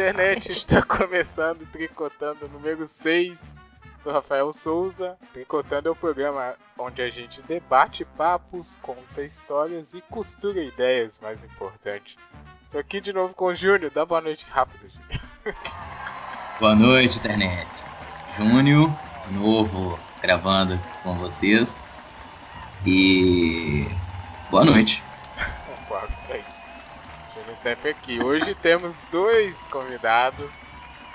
Internet, está começando Tricotando número 6. Sou Rafael Souza. Tricotando é o programa onde a gente debate papos, conta histórias e costura ideias, mais importante. Estou aqui de novo com o Júnior. Dá boa noite rápido, Júnior. Boa noite, internet. Júnior, novo, gravando com vocês. E boa noite. boa noite. Júnior sempre aqui. Hoje temos dois convidados.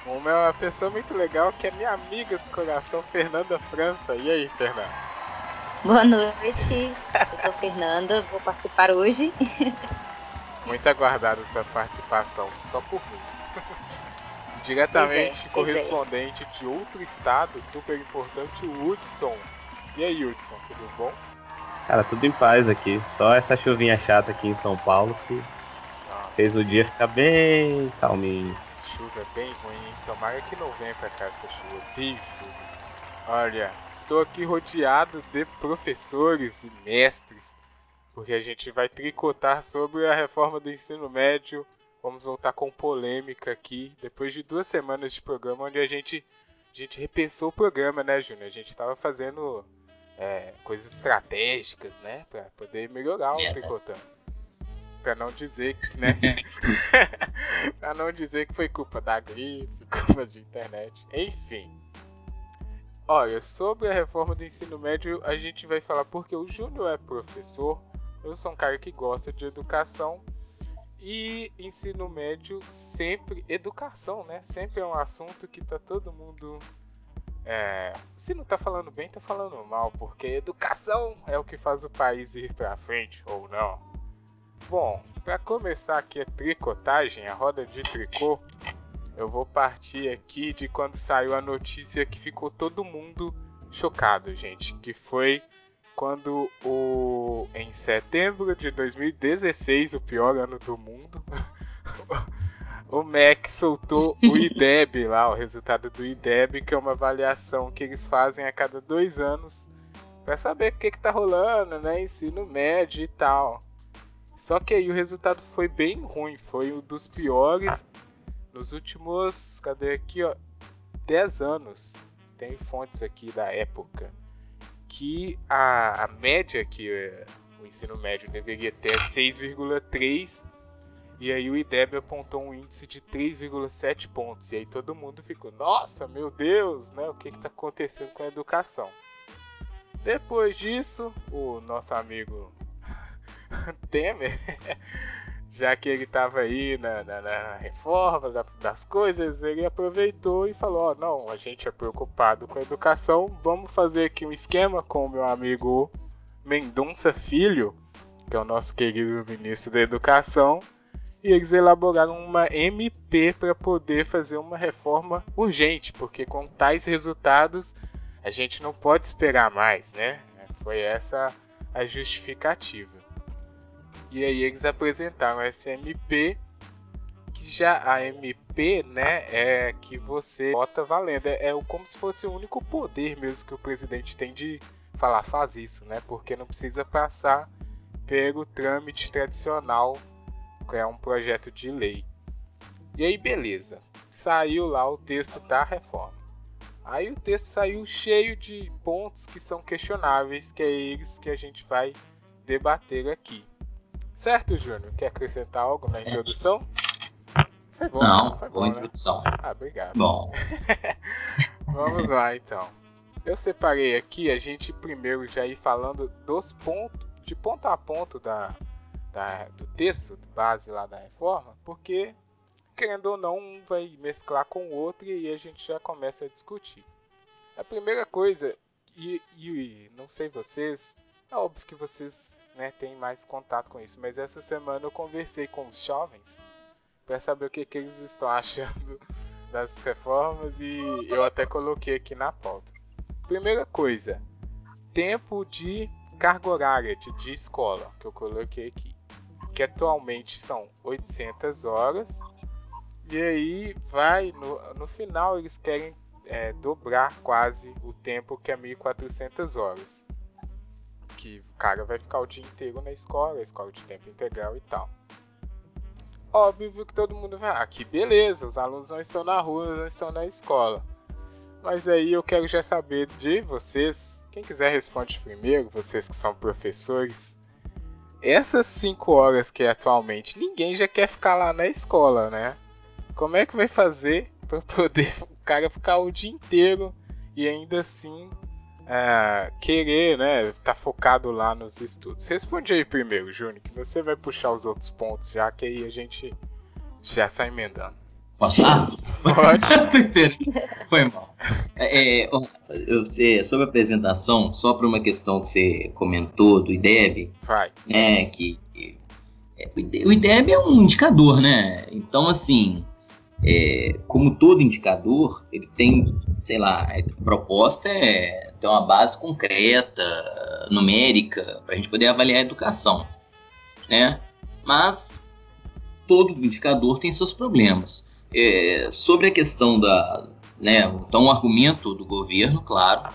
Uma é uma pessoa muito legal que é minha amiga do coração, Fernanda França. E aí, Fernanda? Boa noite, eu sou Fernanda, vou participar hoje. Muito aguardada sua participação, só por mim. Diretamente é, correspondente é. de outro estado, super importante, o Hudson. E aí, Hudson, tudo bom? Cara, tudo em paz aqui. Só essa chuvinha chata aqui em São Paulo que. Fez o dia ficar bem calminho. Chuva é bem ruim, hein? Tomara que não venha pra cá essa chuva. Tem chuva. Olha, estou aqui rodeado de professores e mestres, porque a gente vai tricotar sobre a reforma do ensino médio. Vamos voltar com polêmica aqui, depois de duas semanas de programa, onde a gente, a gente repensou o programa, né, Júnior? A gente estava fazendo é, coisas estratégicas, né, para poder melhorar o é. tricotando. Para não dizer que, né? para não dizer que foi culpa da gripe, culpa de internet, enfim. Olha, sobre a reforma do ensino médio, a gente vai falar porque o Júnior é professor, eu sou um cara que gosta de educação e ensino médio sempre, educação, né? Sempre é um assunto que tá todo mundo. É, se não tá falando bem, tá falando mal, porque educação é o que faz o país ir pra frente, ou não. Bom, para começar aqui a tricotagem, a roda de tricô, eu vou partir aqui de quando saiu a notícia que ficou todo mundo chocado, gente. Que foi quando o em setembro de 2016, o pior ano do mundo, o MEC soltou o IDEB lá, o resultado do IDEB, que é uma avaliação que eles fazem a cada dois anos para saber o que, que tá rolando, né? Ensino médio e tal. Só que aí o resultado foi bem ruim, foi um dos piores nos últimos, cadê aqui, ó, 10 anos, tem fontes aqui da época, que a, a média que é, o ensino médio deveria ter é 6,3 e aí o IDEB apontou um índice de 3,7 pontos. E aí todo mundo ficou, nossa, meu Deus, né? O que está acontecendo com a educação? Depois disso, o nosso amigo Temer já que ele estava aí na, na, na reforma da, das coisas, ele aproveitou e falou: oh, não, a gente é preocupado com a educação, vamos fazer aqui um esquema com o meu amigo Mendonça Filho, que é o nosso querido ministro da Educação, e eles elaboraram uma MP para poder fazer uma reforma urgente, porque com tais resultados a gente não pode esperar mais, né? Foi essa a justificativa. E aí eles apresentaram essa MP, que já a MP, né, é que você bota valendo. É, é como se fosse o único poder mesmo que o presidente tem de falar, faz isso, né? Porque não precisa passar pelo trâmite tradicional, que é um projeto de lei. E aí, beleza. Saiu lá o texto da reforma. Aí o texto saiu cheio de pontos que são questionáveis, que é eles que a gente vai debater aqui. Certo, Júnior? Quer acrescentar algo na introdução? Foi bom, Não, foi boa bom, né? introdução. Né? Ah, obrigado. Bom. Vamos lá, então. Eu separei aqui a gente primeiro já ir falando dos pontos, de ponto a ponto da, da, do texto base lá da reforma, porque, querendo ou não, um vai mesclar com o outro e aí a gente já começa a discutir. A primeira coisa, e, e não sei vocês, é óbvio que vocês né, tem mais contato com isso. Mas essa semana eu conversei com os jovens para saber o que, que eles estão achando das reformas e eu até coloquei aqui na pauta. Primeira coisa, tempo de carga horária de, de escola, que eu coloquei aqui, que atualmente são 800 horas, e aí vai, no, no final eles querem é, dobrar quase o tempo que é 1400 horas que o cara vai ficar o dia inteiro na escola, escola de tempo integral e tal. óbvio que todo mundo vai, ah, que beleza, os alunos não estão na rua, não estão na escola. Mas aí eu quero já saber de vocês, quem quiser responde primeiro, vocês que são professores. Essas 5 horas que é atualmente, ninguém já quer ficar lá na escola, né? Como é que vai fazer para poder o cara ficar o dia inteiro e ainda assim é, querer, né, tá focado lá nos estudos. Responde aí primeiro, Júnior, que você vai puxar os outros pontos, já que aí a gente já sai emendando. Posso? Ah, pode. Foi mal. É, é eu, sei, sobre a apresentação, só para uma questão que você comentou do IDEB, Vai. né, que é, o IDEB é um indicador, né? Então, assim, é, como todo indicador, ele tem, sei lá, a proposta é ter uma base concreta, numérica, para a gente poder avaliar a educação, né? Mas todo indicador tem seus problemas. É, sobre a questão da, né, então o argumento do governo, claro,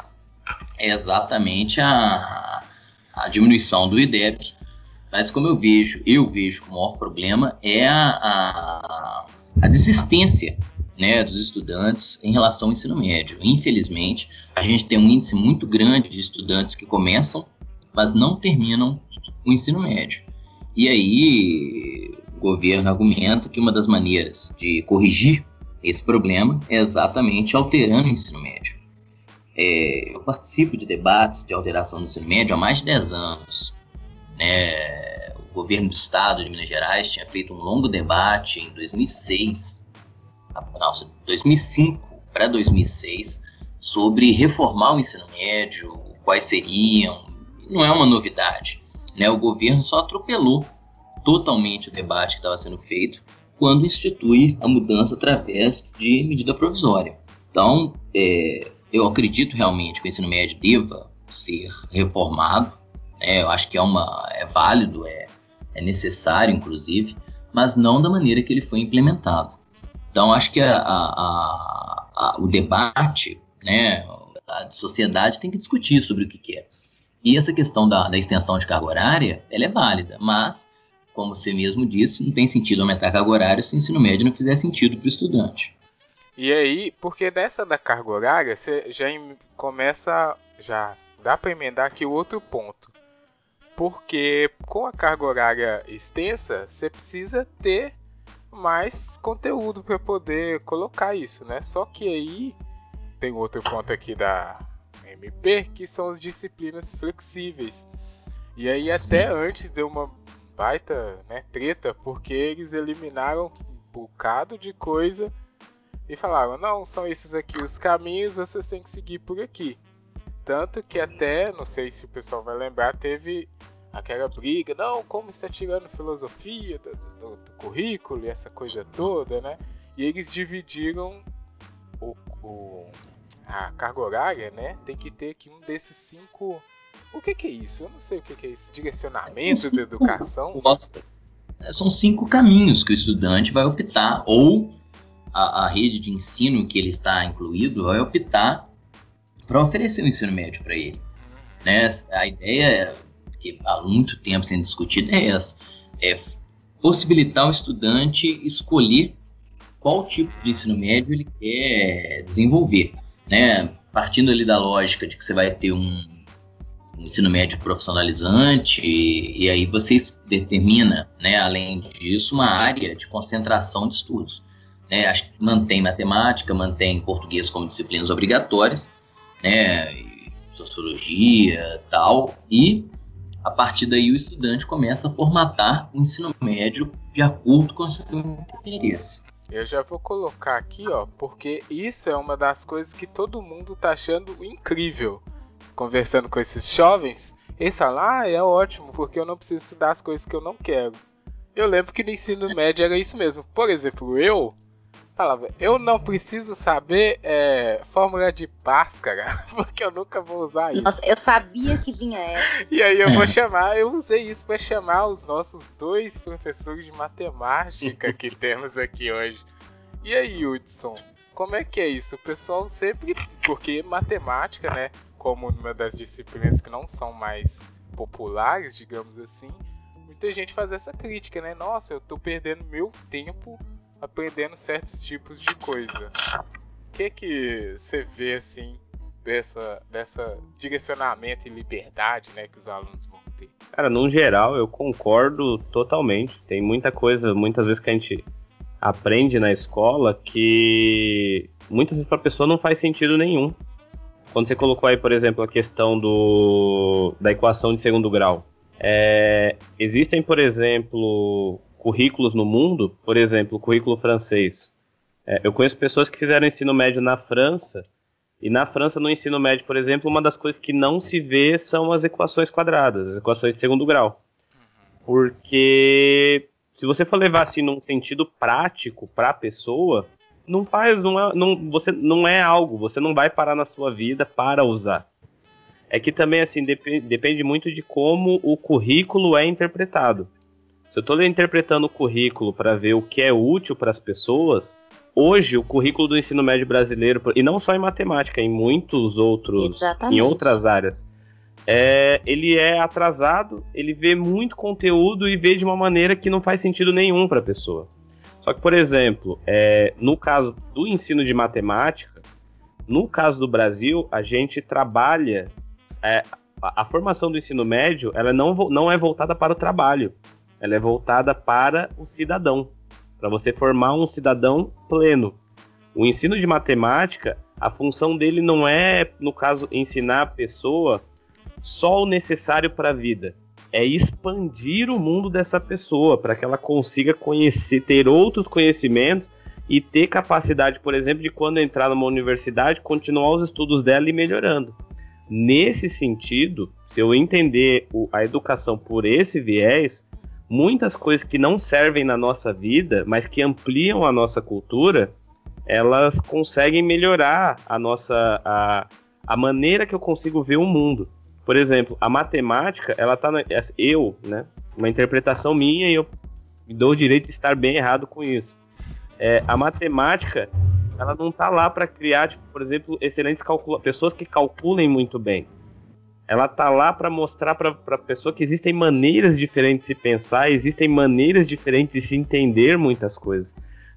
é exatamente a, a diminuição do IDEB, mas como eu vejo, eu vejo que o maior problema é a, a a desistência né, dos estudantes em relação ao ensino médio. Infelizmente, a gente tem um índice muito grande de estudantes que começam, mas não terminam o ensino médio. E aí, o governo argumenta que uma das maneiras de corrigir esse problema é exatamente alterando o ensino médio. É, eu participo de debates de alteração do ensino médio há mais de 10 anos. Né? o governo do estado de Minas Gerais tinha feito um longo debate em 2006, não, 2005 para 2006, sobre reformar o ensino médio, quais seriam. Não é uma novidade. Né? O governo só atropelou totalmente o debate que estava sendo feito quando institui a mudança através de medida provisória. Então, é, eu acredito realmente que o ensino médio deva ser reformado. É, eu acho que é, uma, é válido, é, é necessário, inclusive, mas não da maneira que ele foi implementado. Então, acho que a, a, a, o debate, né, a sociedade tem que discutir sobre o que quer. E essa questão da, da extensão de carga horária, ela é válida, mas, como você mesmo disse, não tem sentido aumentar a carga horária se o ensino médio não fizer sentido para o estudante. E aí, porque dessa da carga horária, você já começa, já dá para emendar aqui o outro ponto porque com a carga horária extensa, você precisa ter mais conteúdo para poder colocar isso, né? Só que aí tem outro ponto aqui da MP, que são as disciplinas flexíveis. E aí até antes deu uma baita né, treta, porque eles eliminaram um bocado de coisa e falaram, não, são esses aqui os caminhos, vocês têm que seguir por aqui. Tanto que até, não sei se o pessoal vai lembrar, teve aquela briga, não, como está tirando filosofia do, do, do, currículo e essa coisa toda, né? E eles dividiram o, a carga horária, né? Tem que ter aqui um desses cinco. O que, que é isso? Eu não sei o que, que é isso. Direcionamento da educação? Propostas. É, são cinco caminhos que o estudante vai optar, ou a, a rede de ensino que ele está incluído vai optar para oferecer o um ensino médio para ele. Uhum. Né? A ideia que há muito tempo sendo discutida é essa: é possibilitar o estudante escolher qual tipo de ensino médio ele quer desenvolver, né? Partindo ali da lógica de que você vai ter um, um ensino médio profissionalizante e, e, aí você determina, né, além disso, uma área de concentração de estudos. Né? Mantém matemática, mantém português como disciplinas obrigatórias, né, sociologia, tal, e a partir daí, o estudante começa a formatar o ensino médio de acordo com o seu interesse. Eu já vou colocar aqui, ó, porque isso é uma das coisas que todo mundo tá achando incrível. Conversando com esses jovens, esse lá ah, é ótimo, porque eu não preciso estudar as coisas que eu não quero. Eu lembro que no ensino médio era isso mesmo. Por exemplo, eu falava, eu não preciso saber é, fórmula de Bhaskara, porque eu nunca vou usar isso. Nossa, eu sabia que vinha essa. E aí eu vou chamar, eu usei isso para chamar os nossos dois professores de matemática que temos aqui hoje. E aí, Hudson, como é que é isso? O pessoal sempre, porque matemática, né, como uma das disciplinas que não são mais populares, digamos assim, muita gente faz essa crítica, né? Nossa, eu tô perdendo meu tempo aprendendo certos tipos de coisa. O que que você vê assim dessa dessa direcionamento e liberdade, né, que os alunos vão ter? Cara, no geral eu concordo totalmente. Tem muita coisa, muitas vezes que a gente aprende na escola que muitas vezes para a pessoa não faz sentido nenhum. Quando você colocou aí, por exemplo, a questão do, da equação de segundo grau, é, existem, por exemplo, currículos no mundo, por exemplo, o currículo francês. É, eu conheço pessoas que fizeram ensino médio na França, e na França, no ensino médio, por exemplo, uma das coisas que não se vê são as equações quadradas, as equações de segundo grau. Porque se você for levar assim num sentido prático para a pessoa, não faz, não é, não, você não é algo, você não vai parar na sua vida para usar. É que também assim dep depende muito de como o currículo é interpretado. Se eu estou interpretando o currículo para ver o que é útil para as pessoas, hoje o currículo do ensino médio brasileiro e não só em matemática, em muitos outros, Exatamente. em outras áreas, é, ele é atrasado, ele vê muito conteúdo e vê de uma maneira que não faz sentido nenhum para a pessoa. Só que, por exemplo, é, no caso do ensino de matemática, no caso do Brasil, a gente trabalha. É, a, a, formação do ensino médio ela não, não é voltada para o trabalho, ela é voltada para o cidadão, para você formar um cidadão pleno. O ensino de matemática, a função dele não é, no caso, ensinar a pessoa só o necessário para a vida é expandir o mundo dessa pessoa para que ela consiga conhecer, ter outros conhecimentos e ter capacidade, por exemplo, de quando entrar numa universidade, continuar os estudos dela e melhorando. Nesse sentido, se eu entender a educação por esse viés, muitas coisas que não servem na nossa vida, mas que ampliam a nossa cultura, elas conseguem melhorar a nossa a, a maneira que eu consigo ver o mundo. Por exemplo, a matemática, ela tá na, eu, né, uma interpretação minha e eu dou o direito de estar bem errado com isso. É, a matemática, ela não tá lá para criar, tipo, por exemplo, excelentes pessoas que calculem muito bem. Ela tá lá para mostrar para a pessoa que existem maneiras diferentes de pensar, existem maneiras diferentes de se entender muitas coisas.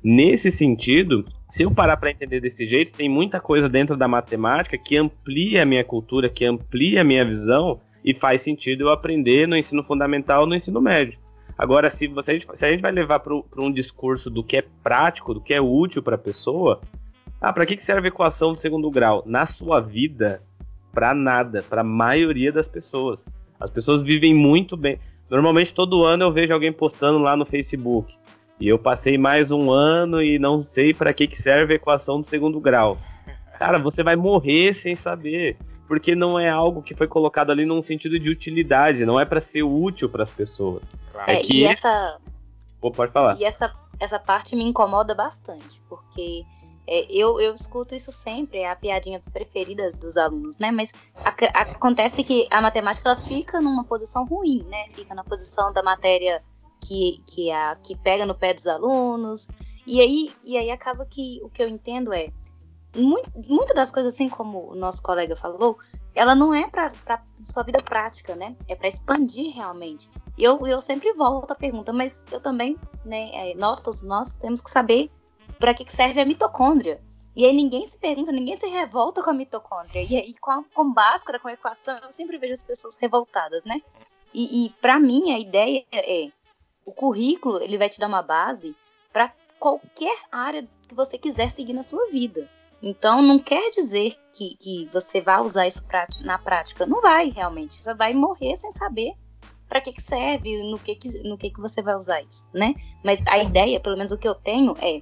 Nesse sentido, se eu parar para entender desse jeito, tem muita coisa dentro da matemática que amplia a minha cultura, que amplia a minha visão e faz sentido eu aprender no ensino fundamental no ensino médio. Agora, se, você, se a gente vai levar para um discurso do que é prático, do que é útil para a pessoa, ah, para que, que serve a equação do segundo grau? Na sua vida, para nada, para a maioria das pessoas. As pessoas vivem muito bem. Normalmente todo ano eu vejo alguém postando lá no Facebook. E eu passei mais um ano e não sei para que, que serve a equação do segundo grau. Cara, você vai morrer sem saber. Porque não é algo que foi colocado ali num sentido de utilidade, não é para ser útil para as pessoas. Claro. É, que e essa. Pô, pode falar. E essa, essa parte me incomoda bastante, porque é, eu, eu escuto isso sempre, é a piadinha preferida dos alunos, né? Mas a, a, acontece que a matemática ela fica numa posição ruim, né? Fica na posição da matéria que, que, a, que pega no pé dos alunos. E aí, e aí acaba que o que eu entendo é muito, muitas das coisas, assim como o nosso colega falou, ela não é para sua vida prática, né? É para expandir realmente. E eu, eu sempre volto à pergunta, mas eu também, né? É, nós, todos nós, temos que saber para que serve a mitocôndria. E aí ninguém se pergunta, ninguém se revolta com a mitocôndria. E aí com, a, com Bhaskara, com a equação, eu sempre vejo as pessoas revoltadas, né? E, e para mim a ideia é o currículo ele vai te dar uma base para qualquer área que você quiser seguir na sua vida. Então, não quer dizer que, que você vai usar isso na prática. Não vai, realmente. Você vai morrer sem saber para que, que serve, no que, que, no que, que você vai usar isso, né? Mas a ideia, pelo menos o que eu tenho, é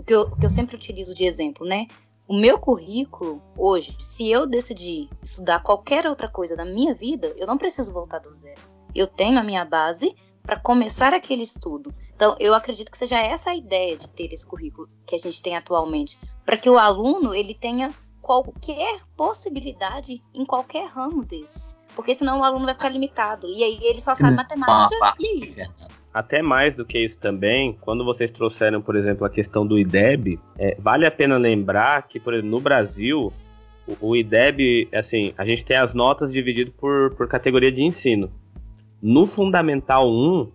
o que eu, o que eu sempre utilizo de exemplo, né? O meu currículo, hoje, se eu decidir estudar qualquer outra coisa da minha vida, eu não preciso voltar do zero. Eu tenho a minha base, para começar aquele estudo. Então, eu acredito que seja essa a ideia de ter esse currículo que a gente tem atualmente, para que o aluno ele tenha qualquer possibilidade em qualquer ramo desses. Porque senão o aluno vai ficar limitado. E aí ele só sabe matemática e aí. Até mais do que isso também, quando vocês trouxeram, por exemplo, a questão do IDEB, é, vale a pena lembrar que, por exemplo, no Brasil, o, o IDEB, assim, a gente tem as notas divididas por, por categoria de ensino. No Fundamental 1,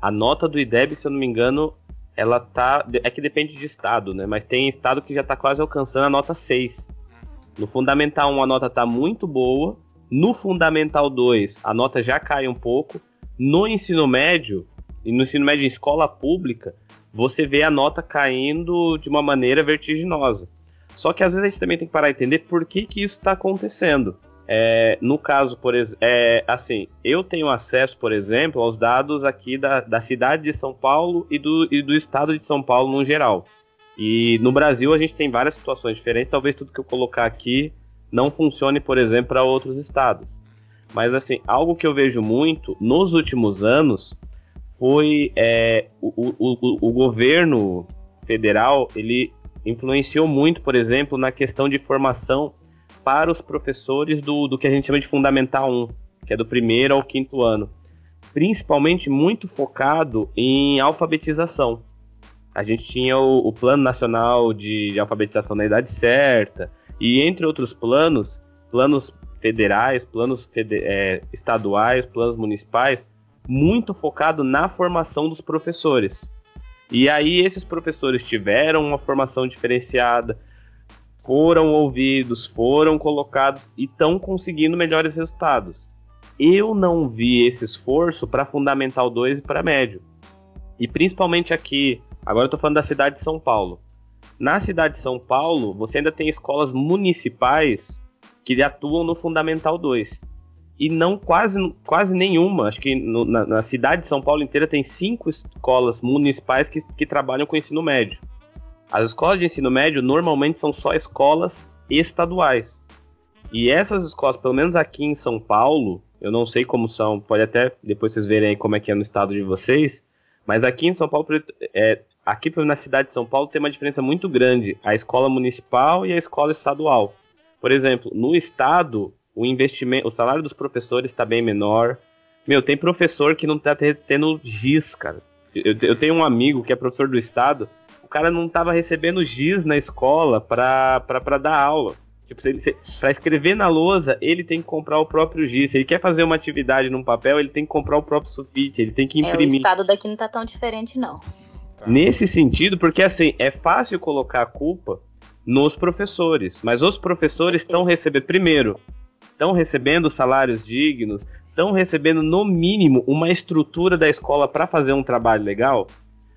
a nota do IDEB, se eu não me engano, ela tá. É que depende de estado, né? Mas tem estado que já tá quase alcançando a nota 6. No Fundamental 1 a nota tá muito boa. No Fundamental 2 a nota já cai um pouco. No ensino médio, e no ensino médio em escola pública, você vê a nota caindo de uma maneira vertiginosa. Só que às vezes a gente também tem que parar e entender por que, que isso está acontecendo. É, no caso, por exemplo, é, assim, eu tenho acesso, por exemplo, aos dados aqui da, da cidade de São Paulo e do, e do estado de São Paulo no geral. E no Brasil a gente tem várias situações diferentes, talvez tudo que eu colocar aqui não funcione, por exemplo, para outros estados. Mas assim, algo que eu vejo muito nos últimos anos foi é, o, o, o governo federal ele influenciou muito, por exemplo, na questão de formação para os professores do, do que a gente chama de Fundamental 1, que é do primeiro ao quinto ano. Principalmente muito focado em alfabetização. A gente tinha o, o Plano Nacional de, de Alfabetização na Idade Certa, e entre outros planos, planos federais, planos fede é, estaduais, planos municipais, muito focado na formação dos professores. E aí esses professores tiveram uma formação diferenciada, foram ouvidos, foram colocados e estão conseguindo melhores resultados. Eu não vi esse esforço para Fundamental 2 e para Médio. E principalmente aqui, agora eu estou falando da cidade de São Paulo. Na cidade de São Paulo, você ainda tem escolas municipais que atuam no Fundamental 2 e não quase, quase nenhuma. Acho que no, na, na, cidade de São Paulo inteira tem cinco escolas municipais que, que trabalham com ensino médio. As escolas de ensino médio normalmente são só escolas estaduais. E essas escolas, pelo menos aqui em São Paulo, eu não sei como são, pode até depois vocês verem aí como é que é no estado de vocês, mas aqui em São Paulo, é, aqui na cidade de São Paulo tem uma diferença muito grande, a escola municipal e a escola estadual. Por exemplo, no estado, o investimento, o salário dos professores está bem menor. Meu, tem professor que não está tendo giz, cara. Eu, eu, tenho um amigo que é professor do estado, o cara não estava recebendo giz na escola para dar aula. Tipo, para escrever na lousa, ele tem que comprar o próprio giz. Se ele quer fazer uma atividade num papel, ele tem que comprar o próprio sulfite, ele tem que imprimir. É, o estado daqui não tá tão diferente, não. Tá. Nesse sentido, porque assim, é fácil colocar a culpa nos professores, mas os professores estão recebendo primeiro estão recebendo salários dignos, estão recebendo no mínimo uma estrutura da escola para fazer um trabalho legal.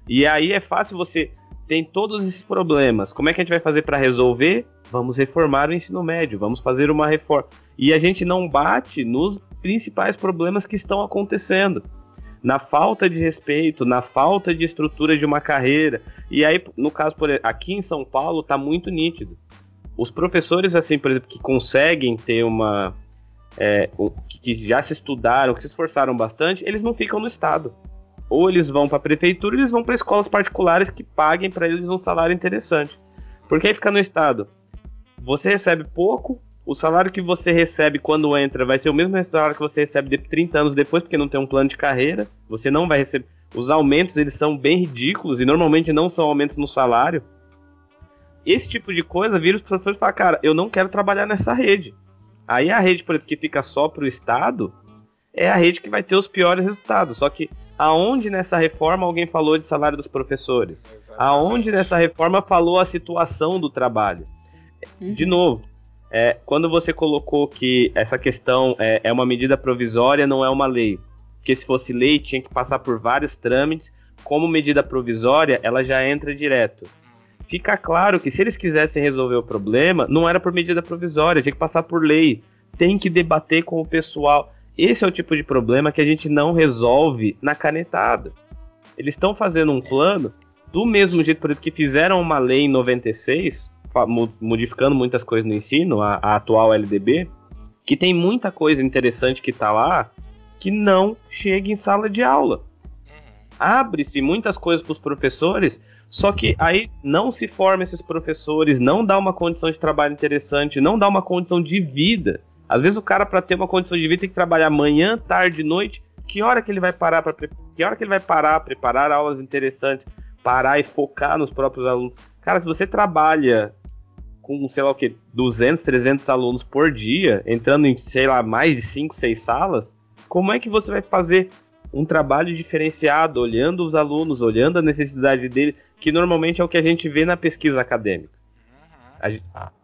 E aí é fácil você tem todos esses problemas. Como é que a gente vai fazer para resolver? Vamos reformar o ensino médio, vamos fazer uma reforma. E a gente não bate nos principais problemas que estão acontecendo. Na falta de respeito, na falta de estrutura de uma carreira. E aí, no caso, por aqui em São Paulo, está muito nítido os professores, assim, por exemplo, que conseguem ter uma. É, que já se estudaram, que se esforçaram bastante, eles não ficam no Estado. Ou eles vão para a prefeitura, ou eles vão para escolas particulares que paguem para eles um salário interessante. Porque aí fica no Estado. Você recebe pouco, o salário que você recebe quando entra vai ser o mesmo salário que você recebe de 30 anos depois, porque não tem um plano de carreira. Você não vai receber. Os aumentos eles são bem ridículos e normalmente não são aumentos no salário esse tipo de coisa vira os professores e falam, cara, eu não quero trabalhar nessa rede. Aí a rede, por exemplo, que fica só para o Estado, é a rede que vai ter os piores resultados. Só que aonde nessa reforma alguém falou de salário dos professores? Exatamente. Aonde nessa reforma falou a situação do trabalho? Uhum. De novo, é, quando você colocou que essa questão é, é uma medida provisória, não é uma lei. Porque se fosse lei, tinha que passar por vários trâmites. Como medida provisória, ela já entra direto fica claro que se eles quisessem resolver o problema, não era por medida provisória, tinha que passar por lei. Tem que debater com o pessoal. Esse é o tipo de problema que a gente não resolve na canetada. Eles estão fazendo um plano do mesmo jeito por que fizeram uma lei em 96, modificando muitas coisas no ensino, a, a atual LDB, que tem muita coisa interessante que está lá que não chega em sala de aula. Uhum. Abre-se muitas coisas para os professores só que aí não se forma esses professores, não dá uma condição de trabalho interessante, não dá uma condição de vida. Às vezes o cara para ter uma condição de vida tem que trabalhar manhã, tarde, noite. Que hora que ele vai parar para que hora que ele vai parar, preparar aulas interessantes, parar e focar nos próprios alunos? Cara, se você trabalha com, sei lá o que, 200, 300 alunos por dia, entrando em, sei lá, mais de 5, 6 salas, Como é que você vai fazer um trabalho diferenciado, olhando os alunos, olhando a necessidade dele, que normalmente é o que a gente vê na pesquisa acadêmica?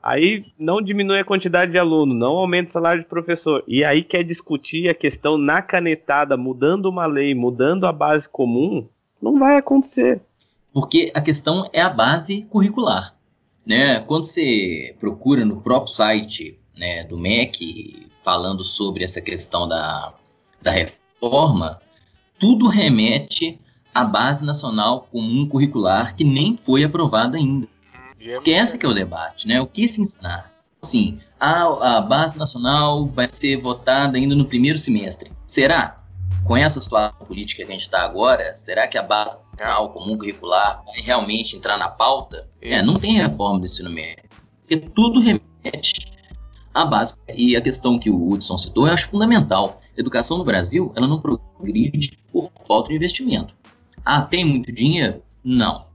Aí não diminui a quantidade de aluno, não aumenta o salário de professor. E aí quer discutir a questão na canetada, mudando uma lei, mudando a base comum, não vai acontecer. Porque a questão é a base curricular. Né? Quando você procura no próprio site né, do MEC falando sobre essa questão da, da reforma, tudo remete à Base Nacional Comum Curricular, que nem foi aprovada ainda. Porque esse que é o debate, né? O que se ensinar? Sim, a, a Base Nacional vai ser votada ainda no primeiro semestre. Será? Com essa situação política que a gente está agora, será que a Base Nacional Comum Curricular vai realmente entrar na pauta? É, não tem reforma do ensino médio. Porque tudo remete à base. E a questão que o Hudson citou, eu acho fundamental. A educação no Brasil, ela não progride por falta de investimento. Ah, tem muito dinheiro? Não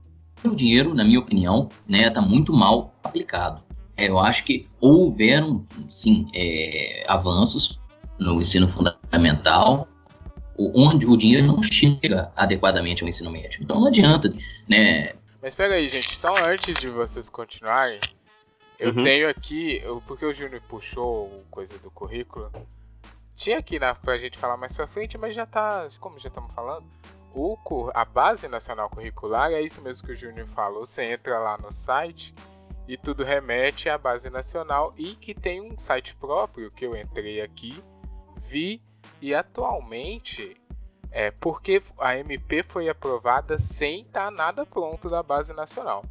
o dinheiro, na minha opinião, né, está muito mal aplicado. É, eu acho que houveram, sim, é, avanços no ensino fundamental, onde o dinheiro não chega adequadamente ao ensino médio. Então não adianta, né? Mas pega aí, gente, só antes de vocês continuarem, eu uhum. tenho aqui, porque o Júnior puxou coisa do currículo, tinha aqui na, pra gente falar mais pra frente, mas já tá, como já estamos falando, o, a base nacional curricular é isso mesmo que o Júnior falou. Você entra lá no site e tudo remete à base nacional e que tem um site próprio que eu entrei aqui, vi e atualmente é porque a MP foi aprovada sem estar tá nada pronto da base nacional.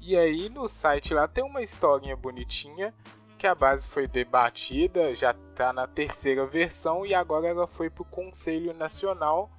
E aí no site lá tem uma historinha bonitinha que a base foi debatida, já está na terceira versão e agora ela foi para o Conselho Nacional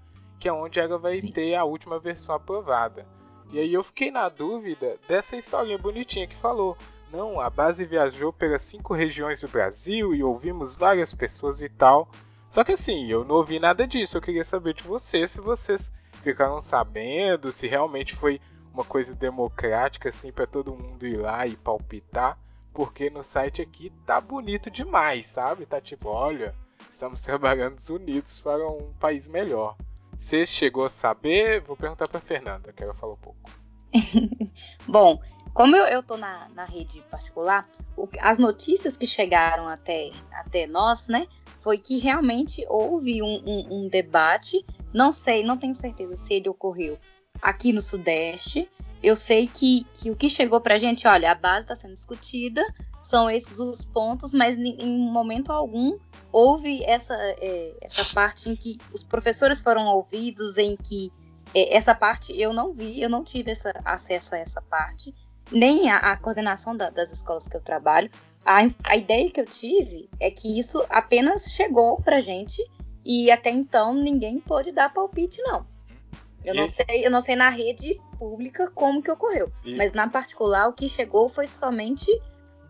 que é onde ela vai Sim. ter a última versão aprovada. E aí eu fiquei na dúvida dessa historinha bonitinha que falou. Não, a base viajou pelas cinco regiões do Brasil e ouvimos várias pessoas e tal. Só que assim, eu não ouvi nada disso. Eu queria saber de vocês se vocês ficaram sabendo, se realmente foi uma coisa democrática assim para todo mundo ir lá e palpitar, porque no site aqui tá bonito demais, sabe? Tá tipo, olha, estamos trabalhando unidos para um país melhor. Você chegou a saber? Vou perguntar para Fernanda, que ela falou pouco. Bom, como eu, eu tô na, na rede particular, o, as notícias que chegaram até, até nós, né, foi que realmente houve um, um, um debate. Não sei, não tenho certeza se ele ocorreu aqui no Sudeste. Eu sei que, que o que chegou pra gente, olha, a base está sendo discutida, são esses os pontos, mas em momento algum houve essa, é, essa parte em que os professores foram ouvidos, em que é, essa parte eu não vi, eu não tive essa, acesso a essa parte, nem a, a coordenação da, das escolas que eu trabalho. A, a ideia que eu tive é que isso apenas chegou pra gente e até então ninguém pôde dar palpite, não. Eu não sei, eu não sei na rede pública como que ocorreu, e... mas na particular o que chegou foi somente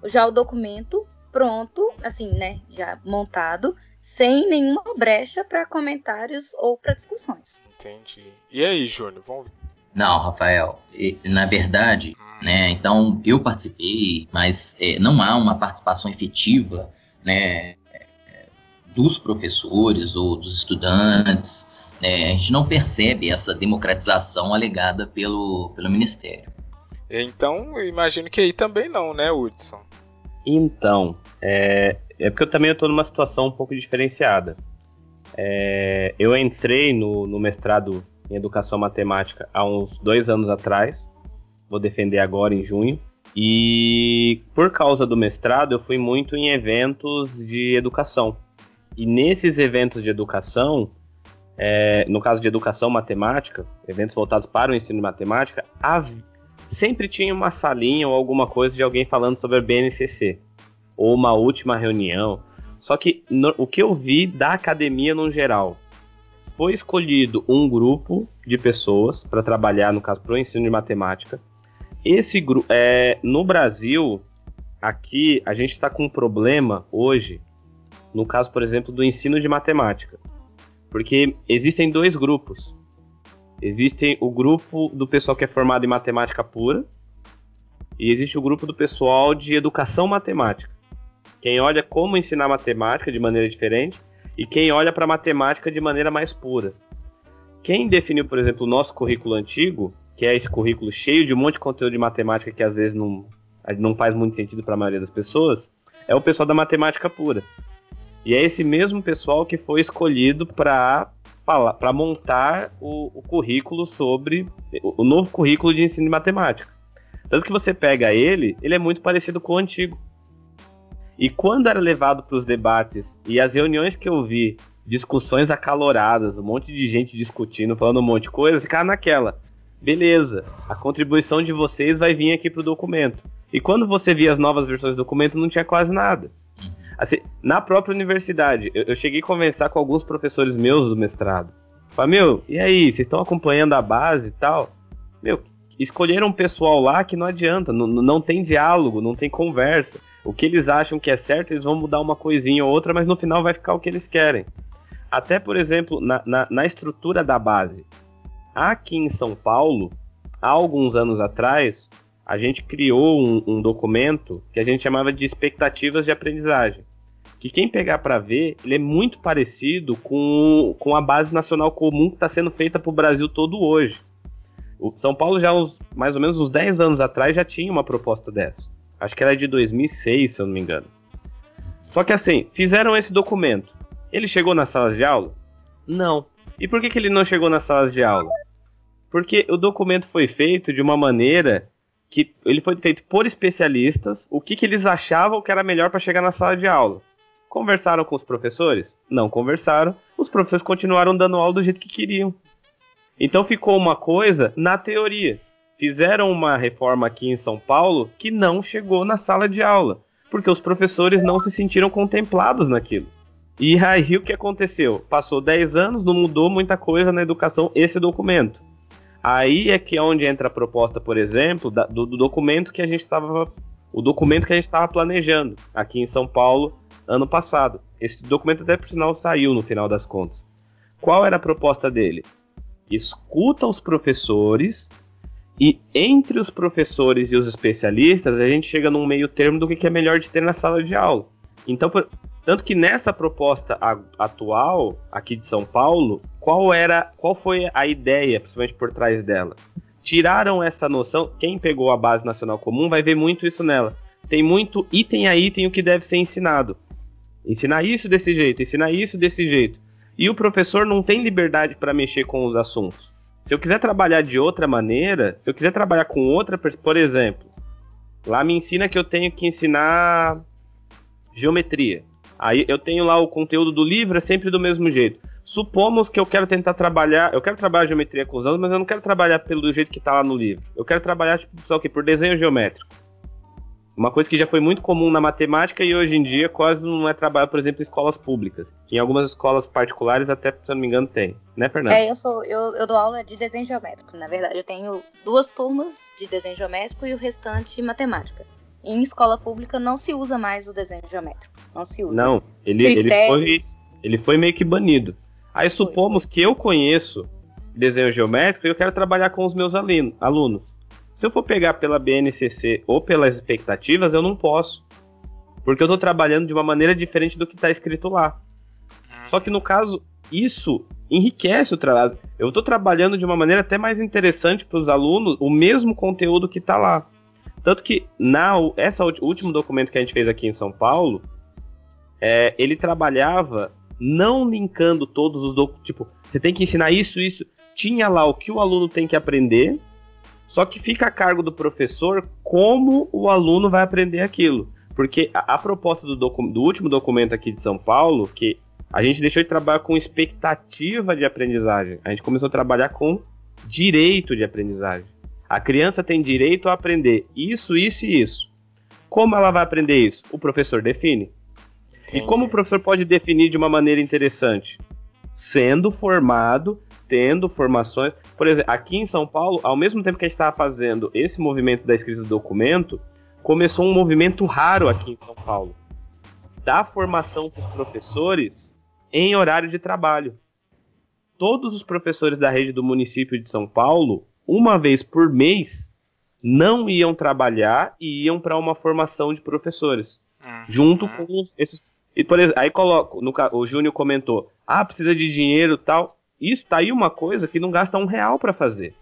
já o documento pronto, assim, né, já montado, sem nenhuma brecha para comentários ou para discussões. Entendi. E aí, Júnior, vamos Não, Rafael, na verdade, hum. né, então eu participei, mas é, não há uma participação efetiva, né, dos professores ou dos estudantes, né, a gente não percebe essa democratização alegada pelo, pelo Ministério. Então, eu imagino que aí também não, né, Hudson? Então, é, é porque eu também estou numa situação um pouco diferenciada. É, eu entrei no, no, mestrado em Educação Matemática há uns dois anos atrás, vou defender agora em junho, e por causa do mestrado eu fui muito em eventos de educação. E nesses eventos de educação, é, no caso de educação matemática, eventos voltados para o ensino de matemática, sempre tinha uma salinha ou alguma coisa de alguém falando sobre a BNCC. Ou uma última reunião. Só que no, o que eu vi da academia no geral foi escolhido um grupo de pessoas para trabalhar, no caso, para o ensino de matemática. Esse grupo, é, no Brasil, aqui a gente está com um problema hoje, no caso, por exemplo, do ensino de matemática, porque existem dois grupos. Existe o grupo do pessoal que é formado em matemática pura e existe o grupo do pessoal de educação matemática. Quem olha como ensinar matemática de maneira diferente e quem olha para matemática de maneira mais pura. Quem definiu, por exemplo, o nosso currículo antigo, que é esse currículo cheio de um monte de conteúdo de matemática que às vezes não, não faz muito sentido para a maioria das pessoas, é o pessoal da matemática pura. E é esse mesmo pessoal que foi escolhido para para montar o, o, currículo sobre o, o novo currículo de ensino de matemática. Tanto que você pega ele, ele é muito parecido com o antigo. E quando era levado para os debates e as reuniões que eu vi, discussões acaloradas, um monte de gente discutindo, falando um monte de coisa, ficava naquela. Beleza, a contribuição de vocês vai vir aqui pro documento. E quando você via as novas versões do documento, não tinha quase nada. Assim, na própria universidade, eu, eu, cheguei a conversar com alguns professores meus do mestrado. Falei, meu, e aí, vocês estão acompanhando a base e tal? Meu, escolheram um pessoal lá que não adianta, não, não tem diálogo, não tem conversa. O que eles acham que é certo, eles vão mudar uma coisinha ou outra, mas no final vai ficar o que eles querem. Até, por exemplo, na, na, na estrutura da base. Aqui em São Paulo, há alguns anos atrás, a gente criou um, um documento que a gente chamava de expectativas de aprendizagem que quem pegar para ver, ele é muito parecido com, com a base nacional comum que está sendo feita para o Brasil todo hoje. O São Paulo já uns, mais ou menos uns 10 anos atrás já tinha uma proposta dessa. Acho que era de 2006, se eu não me engano. Só que assim, fizeram esse documento. Ele chegou nas salas de aula? Não. E por que, que ele não chegou nas salas de aula? Porque o documento foi feito de uma maneira que ele foi feito por especialistas, o que, que eles achavam que era melhor para chegar na sala de aula. Conversaram com os professores? Não conversaram. Os professores continuaram dando aula do jeito que queriam. Então ficou uma coisa na teoria. Fizeram uma reforma aqui em São Paulo que não chegou na sala de aula, porque os professores não se sentiram contemplados naquilo. E aí o que aconteceu? Passou 10 anos, não mudou muita coisa na educação esse documento. Aí é que é onde entra a proposta, por exemplo, da, do, do, documento que a gente estava o documento que a gente estava planejando aqui em São Paulo ano passado. Esse documento até por sinal saiu no final das contas. Qual era a proposta dele? Escuta os professores e entre os professores e os especialistas a gente chega num meio termo do que é melhor de ter na sala de aula. Então, por, tanto que nessa proposta atual aqui de São Paulo, qual era, qual foi a ideia, principalmente por trás dela? Tiraram essa noção. Quem pegou a base nacional comum vai ver muito isso nela. Tem muito item a item o que deve ser ensinado. Ensinar isso desse jeito, ensinar isso desse jeito. E o professor não tem liberdade para mexer com os assuntos. Se eu quiser trabalhar de outra maneira, se eu quiser trabalhar com outra, por exemplo, lá me ensina que eu tenho que ensinar geometria. Aí eu tenho lá o conteúdo do livro, é sempre do mesmo jeito. Supomos que eu quero tentar trabalhar, eu quero trabalhar geometria com os alunos, mas eu não quero trabalhar pelo jeito que está lá no livro. Eu quero trabalhar, tipo, só que por desenho geométrico. Uma coisa que já foi muito comum na matemática e hoje em dia quase não é trabalho, por exemplo, em escolas públicas. Em algumas escolas particulares, até se eu não me engano, tem. Né, Fernanda? É, eu, sou, eu, eu dou aula de desenho geométrico. Na verdade, eu tenho duas turmas de desenho geométrico e o restante matemática. Em escola pública não se usa mais o desenho geométrico. Não se usa. Não, ele, ele, foi, ele foi meio que banido. Aí supomos que eu conheço desenho geométrico e eu quero trabalhar com os meus alunos. Se eu for pegar pela BNCC ou pelas expectativas, eu não posso. Porque eu estou trabalhando de uma maneira diferente do que está escrito lá. Só que no caso, isso enriquece o trabalho. Eu estou trabalhando de uma maneira até mais interessante para os alunos o mesmo conteúdo que está lá. Tanto que na essa último documento que a gente fez aqui em São Paulo, é, ele trabalhava não linkando todos os documentos. Tipo, você tem que ensinar isso, isso. Tinha lá o que o aluno tem que aprender só que fica a cargo do professor como o aluno vai aprender aquilo. Porque a, a proposta do, do, último documento aqui de São Paulo, que a gente deixou de trabalhar com expectativa de aprendizagem, a gente começou a trabalhar com direito de aprendizagem. A criança tem direito a aprender isso, isso e isso. Como ela vai aprender isso? O professor define. Entendi. E como o professor pode definir de uma maneira interessante? Sendo formado tendo formações. Por exemplo, aqui em São Paulo, ao mesmo tempo que a gente estava fazendo esse movimento da escrita do documento, começou um movimento raro aqui em São Paulo da formação dos professores em horário de trabalho. Todos os professores da rede do município de São Paulo, uma vez por mês, não iam trabalhar e iam para uma formação de professores, uhum. junto com esses E por exemplo, aí coloco, no, o Júnior comentou, ah, precisa de dinheiro tal. Isso tá aí uma coisa que não gasta um real para fazer.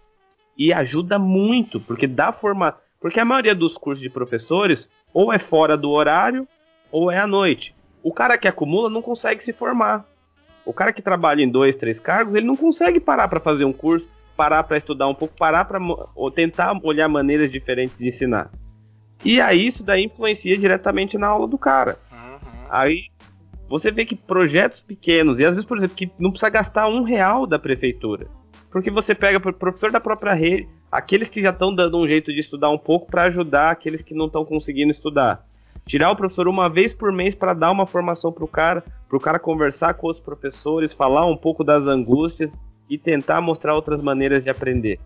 E ajuda muito, porque dá forma. Porque a maioria dos cursos de professores ou é fora do horário ou é à noite. O cara que acumula não consegue se formar. O cara que trabalha em dois, três cargos, ele não consegue parar para fazer um curso, parar para estudar um pouco, parar para tentar olhar maneiras diferentes de ensinar. E aí isso daí influencia diretamente na aula do cara. Uhum. Aí você vê que projetos pequenos, e às vezes, por exemplo, que não precisa gastar um real da prefeitura. Porque você pega professor da própria rede, aqueles que já estão dando um jeito de estudar um pouco para ajudar aqueles que não estão conseguindo estudar. Tirar o professor uma vez por mês para dar uma formação para o cara, para o cara conversar com outros professores, falar um pouco das angústias e tentar mostrar outras maneiras de aprender.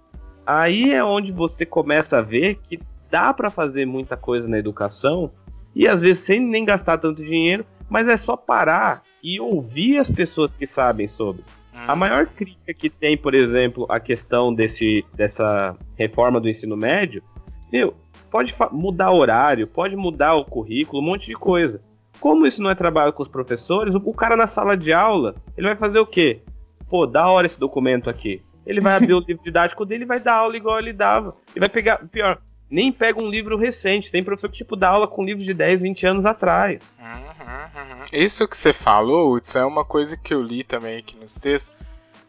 Aí é onde você começa a ver que dá para fazer muita coisa na educação e às vezes sem nem gastar tanto dinheiro, mas é só parar e ouvir as pessoas que sabem sobre. A uhum. maior crítica que tem, por exemplo, a questão desse, dessa reforma do ensino médio, meu, pode mudar horário, pode mudar o currículo, um monte de coisa. Como isso não é trabalho com os professores, o cara na sala de aula, ele vai fazer o quê? Pô, da hora esse documento aqui. Ele vai abrir o livro didático dele e vai dar aula igual ele dava. E vai pegar, pior, nem pega um livro recente. Tem professor que, tipo, dá aula com livros de 10, 20 anos atrás. Uhum, uhum. Isso que você falou, Hudson, é uma coisa que eu li também aqui nos textos.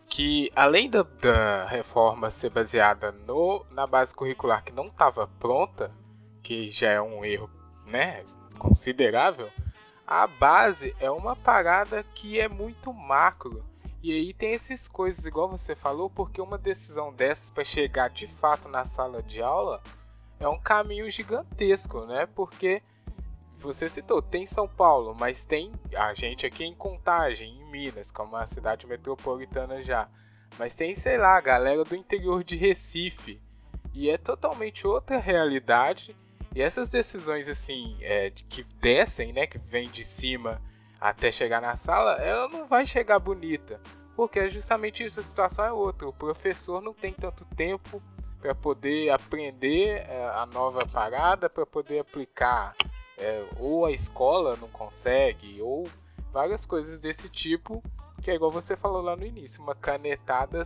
Que além da, da reforma ser baseada no, na base curricular que não estava pronta, que já é um erro né, considerável, a base é uma parada que é muito macro. E aí tem essas coisas, igual você falou, porque uma decisão dessas para chegar de fato na sala de aula é um caminho gigantesco, né? Porque você citou, tem São Paulo, mas tem a gente aqui em Contagem, em Minas, que é uma cidade metropolitana já. Mas tem, sei lá, a galera do interior de Recife. E é totalmente outra realidade. E essas decisões, assim, é, que descem, né, que vem de cima até chegar na sala, ela não vai chegar bonita. Porque é justamente isso, a situação é outra. O professor não tem tanto tempo para poder aprender é, a nova parada, para poder aplicar. É, ou a escola não consegue, ou várias coisas desse tipo, que é igual você falou lá no início, uma canetada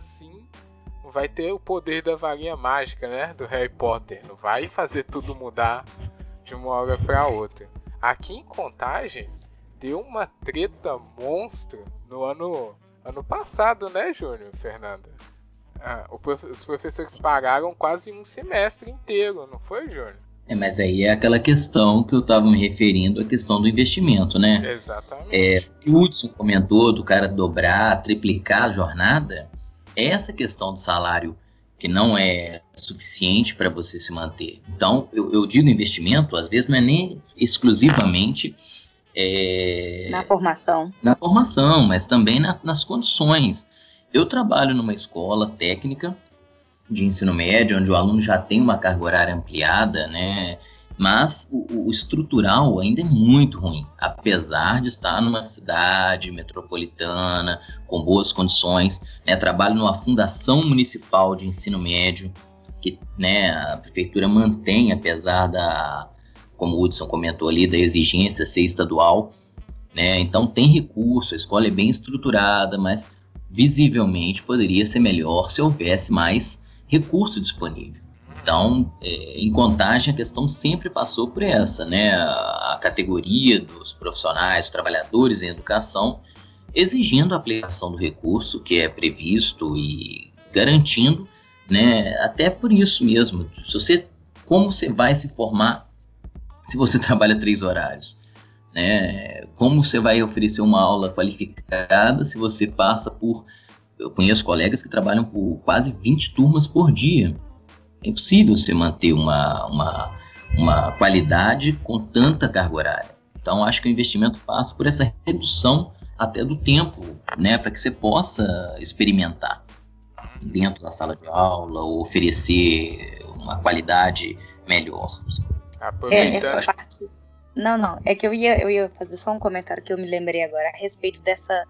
não vai ter o poder da varinha mágica, né, do Harry Potter, não vai fazer tudo mudar de uma hora para outra. Aqui em Contagem deu uma treta monstro no ano ano passado, né, Júnior, Fernanda? Ah, os professores pagaram quase um semestre inteiro, não foi, Júnior? É, mas aí é aquela questão que eu estava me referindo, a questão do investimento, né? Exatamente. É, o que o Hudson comentou do cara dobrar, triplicar a jornada, é essa questão do salário que não é suficiente para você se manter. Então, eu, eu, digo investimento, às vezes não é nem exclusivamente é, na formação. Na formação, mas também na, nas condições. Eu trabalho numa escola técnica de ensino médio, onde o aluno já tem uma carga horária ampliada, né? Mas o, o, estrutural ainda é muito ruim, apesar de estar numa cidade metropolitana, com boas condições. Né? Trabalho numa fundação municipal de ensino médio, que né, a prefeitura mantém, apesar da, como o Hudson comentou ali, da exigência ser estadual. Né? Então tem recurso, a escola é bem estruturada, mas visivelmente poderia ser melhor se houvesse mais recurso disponível. Então, é, em contagem, a questão sempre passou por essa, né? A, categoria dos profissionais, dos trabalhadores em educação, exigindo a aplicação do recurso que é previsto e garantindo, né? Até por isso mesmo, se você, como você vai se formar se você trabalha três horários? Né? Como você vai oferecer uma aula qualificada se você passa por. Eu conheço colegas que trabalham por quase 20 turmas por dia. É impossível você manter uma, uma, uma qualidade com tanta carga horária. Então, acho que o investimento passa por essa redução até do tempo, né, para que você possa experimentar dentro da sala de aula ou oferecer uma qualidade melhor. É, essa parte não, não. É que eu ia, eu ia fazer só um comentário que eu me lembrei agora a respeito dessa,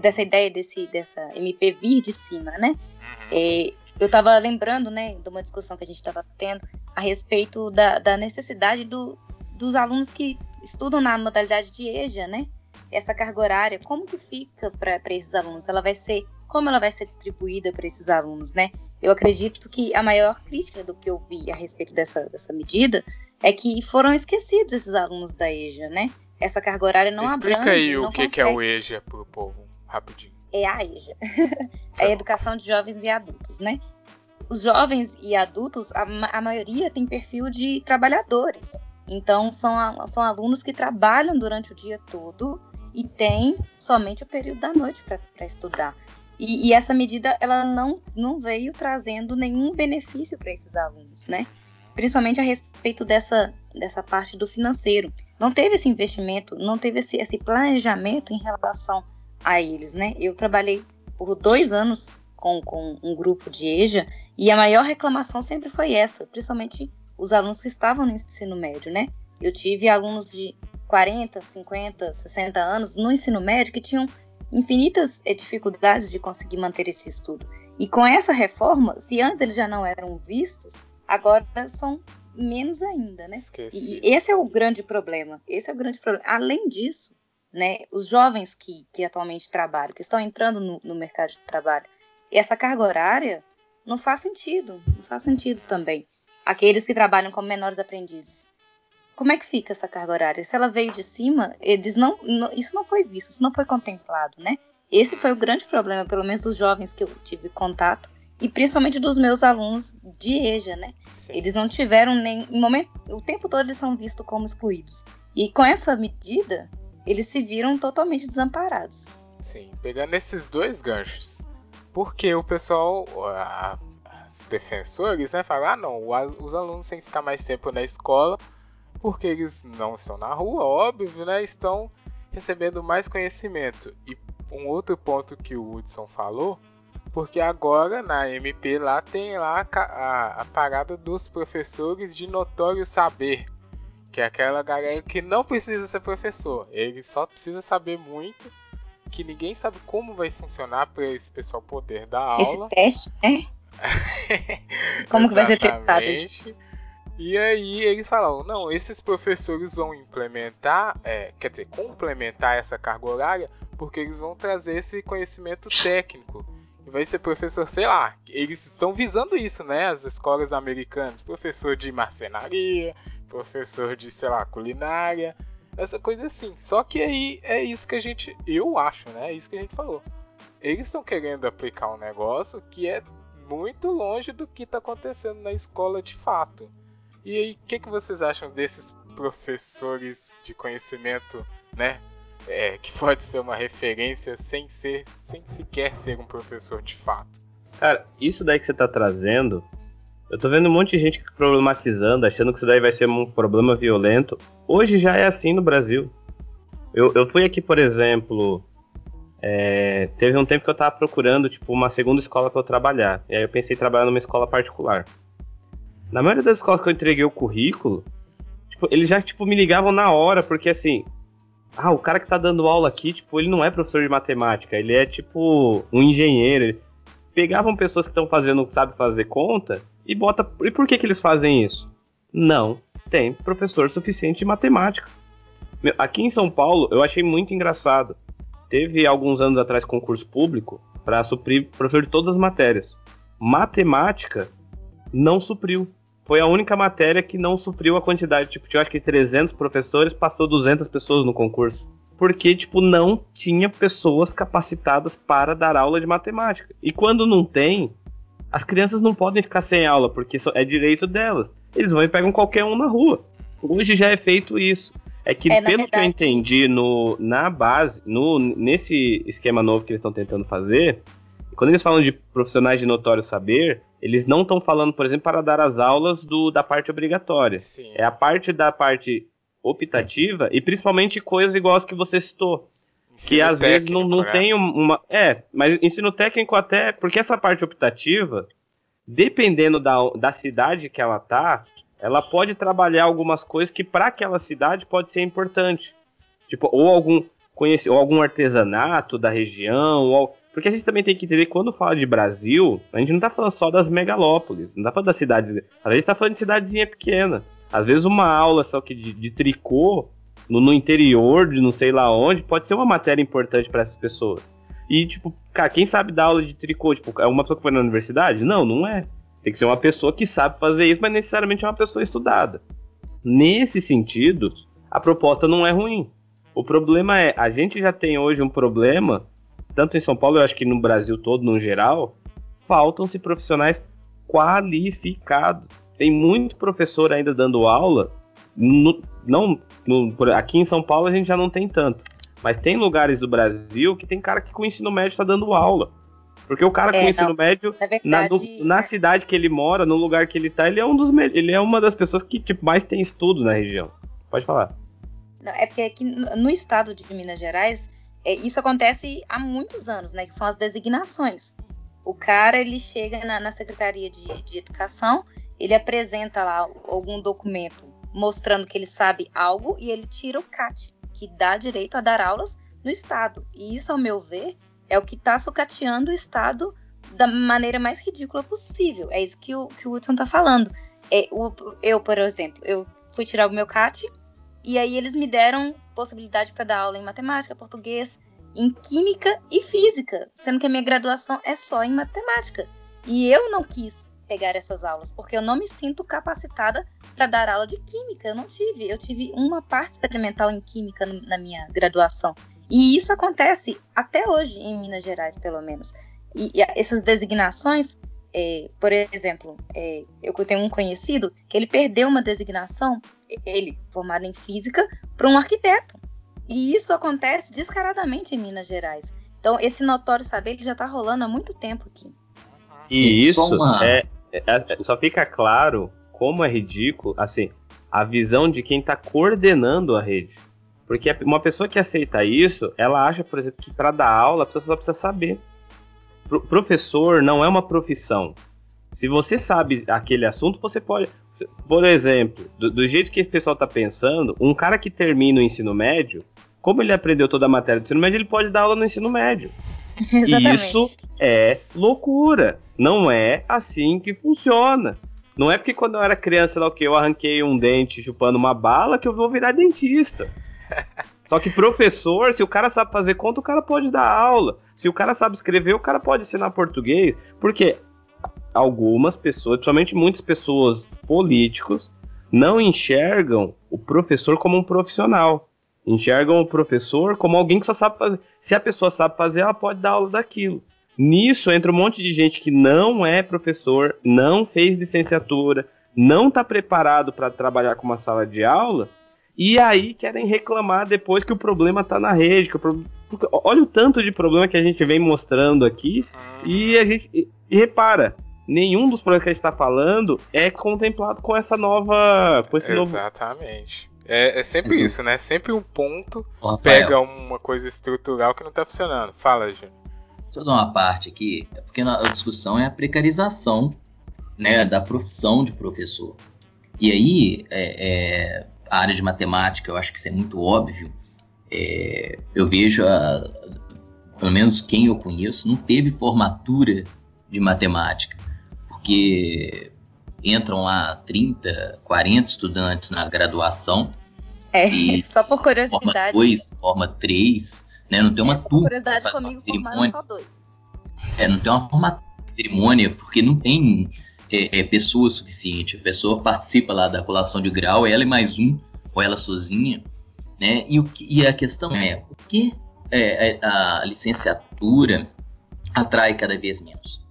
dessa ideia desse, dessa MP vir de cima, né? Uhum. É, eu estava lembrando, né, de uma discussão que a gente estava tendo a respeito da, da necessidade do, dos alunos que estudam na modalidade de EJA, né? essa carga horária, como que fica para esses alunos? Ela vai ser, como ela vai ser distribuída para esses alunos, né? Eu acredito que a maior crítica do que eu vi a respeito dessa, dessa medida é que foram esquecidos esses alunos da EJA, né? Essa carga horária não Explica abrange. aí o que é o EJA pro povo, rapidinho. É a EJA. é a Educação de Jovens e Adultos, né? Os jovens e adultos, a, a maioria tem perfil de trabalhadores. Então, são, são alunos que trabalham durante o dia todo e têm somente o período da noite para estudar. E, e, essa medida ela não, não veio trazendo nenhum benefício para esses alunos, né? Principalmente a respeito dessa, dessa parte do financeiro. Não teve esse investimento, não teve esse, esse planejamento em relação a eles, né? Eu trabalhei por dois anos com, com um grupo de EJA e a maior reclamação sempre foi essa, principalmente os alunos que estavam no ensino médio, né? Eu tive alunos de 40, 50, 60 anos no ensino médio que tinham infinitas eh, dificuldades de conseguir manter esse estudo. E com essa reforma, se antes eles já não eram vistos, agora são menos ainda, né? Esqueci. E esse é o grande problema. Esse é o grande problema. Além disso, né, os jovens que, que atualmente trabalham, que estão entrando no, no mercado de trabalho, essa carga horária não faz sentido, não faz sentido também. Aqueles que trabalham como menores aprendizes. Como é que fica essa carga horária? Se ela veio de cima, eles não, não, isso não foi visto, isso não foi contemplado, né? Esse foi o grande problema, pelo menos dos jovens que eu tive contato e principalmente dos meus alunos de EJA, né? Sim. Eles não tiveram nem em momento, o tempo todo eles são vistos como excluídos. E com essa medida, eles se viram totalmente desamparados. Sim, pegando esses dois ganchos, porque o pessoal, a, os defensores, né, falam, ah não, os alunos têm que ficar mais tempo na escola porque eles não estão na rua, óbvio, né? Estão recebendo mais conhecimento. E um outro ponto que o Hudson falou, porque agora na MP lá tem lá a, a, a parada dos professores de notório saber, que é aquela galera que não precisa ser professor, ele só precisa saber muito, que ninguém sabe como vai funcionar para esse pessoal poder dar aula. Esse teste, né? como que vai ser testado? E aí eles falaram, não, esses professores vão implementar, é, quer dizer, complementar essa carga horária, porque eles vão trazer esse conhecimento técnico. Vai ser professor, sei lá, eles estão visando isso, né? As escolas americanas, professor de marcenaria, professor de, sei lá, culinária, essa coisa assim. Só que aí é isso que a gente, eu acho, né? É isso que a gente falou. Eles estão querendo aplicar um negócio que é muito longe do que está acontecendo na escola de fato. E aí, o que, que vocês acham desses professores de conhecimento, né? É, que pode ser uma referência sem ser, sem sequer ser um professor de fato. Cara, isso daí que você tá trazendo, eu tô vendo um monte de gente problematizando, achando que isso daí vai ser um problema violento. Hoje já é assim no Brasil. Eu, eu fui aqui, por exemplo, é, teve um tempo que eu tava procurando, tipo, uma segunda escola para eu trabalhar. E aí eu pensei em trabalhar numa escola particular. Na maioria das escolas que eu entreguei o currículo, tipo, eles já, tipo, me ligavam na hora, porque assim. Ah, o cara que tá dando aula aqui, tipo, ele não é professor de matemática, ele é tipo um engenheiro. Pegavam pessoas que estão fazendo, sabe fazer conta, e bota. E por que, que eles fazem isso? Não tem professor suficiente de matemática. Aqui em São Paulo, eu achei muito engraçado. Teve alguns anos atrás concurso público para suprir professor de todas as matérias. Matemática não supriu foi a única matéria que não supriu a quantidade. Tipo, tinha acho que 300 professores, passou 200 pessoas no concurso. Porque, tipo, não tinha pessoas capacitadas para dar aula de matemática. E quando não tem, as crianças não podem ficar sem aula, porque é direito delas. Eles vão e pegam qualquer um na rua. Hoje já é feito isso. É que, é, pelo verdade, que eu entendi no, na base, no, nesse esquema novo que eles estão tentando fazer, quando eles falam de profissionais de notório saber, eles não estão falando, por exemplo, para dar as aulas do, da parte obrigatória. Sim. É a parte da parte optativa e principalmente coisas igual as que você citou. Ensino que às vezes não, não né? tem uma. É, mas ensino técnico até. Porque essa parte optativa, dependendo da, da cidade que ela tá, ela pode trabalhar algumas coisas que para aquela cidade pode ser importante. Tipo, ou algum conhece, ou algum artesanato da região, ou porque a gente também tem que entender quando fala de Brasil, a gente não tá falando só das megalópolis, não tá falando das cidades. Às vezes tá falando de cidadezinha pequena. Às vezes uma aula só que de, de tricô no, no interior de não sei lá onde, pode ser uma matéria importante para essas pessoas. E, tipo, cara, quem sabe dar aula de tricô? Tipo, é uma pessoa que foi na universidade? Não, não é. Tem que ser uma pessoa que sabe fazer isso, mas necessariamente é uma pessoa estudada. Nesse sentido, a proposta não é ruim. O problema é, a gente já tem hoje um problema, tanto em São Paulo, eu acho que no Brasil todo, no geral, faltam-se profissionais qualificados. Tem muito professor ainda dando aula, no, não no, aqui em São Paulo a gente já não tem tanto, mas tem lugares do Brasil que tem cara que com o ensino médio está dando aula. Porque o cara é, com o ensino médio, na, verdade, na, do, na, cidade que ele mora, no lugar que ele tá, ele é um dos ele é uma das pessoas que tipo, mais tem estudo na região. Pode falar. Não, é porque aqui no estado de Minas Gerais, é, isso acontece há muitos anos, né? Que são as designações. O cara ele chega na, na Secretaria de, de Educação, ele apresenta lá algum documento mostrando que ele sabe algo e ele tira o CAT, que dá direito a dar aulas no Estado. E isso, ao meu ver, é o que está sucateando o Estado da maneira mais ridícula possível. É isso que o, que o Hudson está falando. É, o, eu, por exemplo, eu fui tirar o meu CAT e aí eles me deram possibilidade para dar aula em matemática, português, em química e física, sendo que a minha graduação é só em matemática. E eu não quis pegar essas aulas, porque eu não me sinto capacitada para dar aula de química. Eu não tive. Eu tive uma parte experimental em química na minha graduação. E isso acontece até hoje em Minas Gerais, pelo menos. E, e essas designações, é, por exemplo, é, eu tenho um conhecido que ele perdeu uma designação, ele formado em física, para um arquiteto. E isso acontece descaradamente em Minas Gerais. Então, esse notório saber já está rolando há muito tempo aqui. E isso uma... é, é, é, só fica claro como é ridículo, assim, a visão de quem está coordenando a rede. Porque uma pessoa que aceita isso, ela acha, por exemplo, que para dar aula a pessoa só precisa saber. Pro professor não é uma profissão. Se você sabe aquele assunto, você pode. Por exemplo, do, do jeito que o pessoal está pensando, um cara que termina o ensino médio, como ele aprendeu toda a matéria do ensino médio, ele pode dar aula no ensino médio. Exatamente. Isso é loucura. Não é assim que funciona. Não é porque quando eu era criança, lá, que eu arranquei um dente chupando uma bala que eu vou virar dentista. Só que professor, se o cara sabe fazer conta, o cara pode dar aula. Se o cara sabe escrever, o cara pode ensinar português. Porque algumas pessoas, principalmente muitas pessoas políticos, não enxergam o professor como um profissional. Enxergam o professor como alguém que só sabe fazer. Se a pessoa sabe fazer, ela pode dar aula daquilo. Nisso entra um monte de gente que não é professor, não fez licenciatura, não está preparado para trabalhar com uma sala de aula, e aí querem reclamar depois que o problema está na rede. Que o pro... Olha o tanto de problema que a gente vem mostrando aqui, e a gente. E, repara, nenhum dos problemas que a gente está falando é contemplado com essa nova. Com esse Exatamente. Novo... É, é, sempre uhum. isso, né? Sempre um ponto pega uma coisa estrutural que não está funcionando. Fala, Júnior. Deixa eu dar uma parte aqui, é porque a discussão é a precarização né, da profissão de professor. E aí, é, é, a área de matemática, eu acho que isso é muito óbvio. É, eu vejo, a, pelo menos quem eu conheço, não teve formatura de matemática, porque entram lá 30, 40 estudantes na graduação. É, só por curiosidade. Forma 2, forma 3, né? Não tem uma Essa turma. curiosidade comigo formaram só dois. É, não tem uma forma cerimônia, porque não tem é, é, pessoa suficiente. A pessoa participa lá da colação de grau, ela e mais um, ou ela sozinha. Né? E, o que, e a questão é, o que é, é a licenciatura atrai cada vez menos?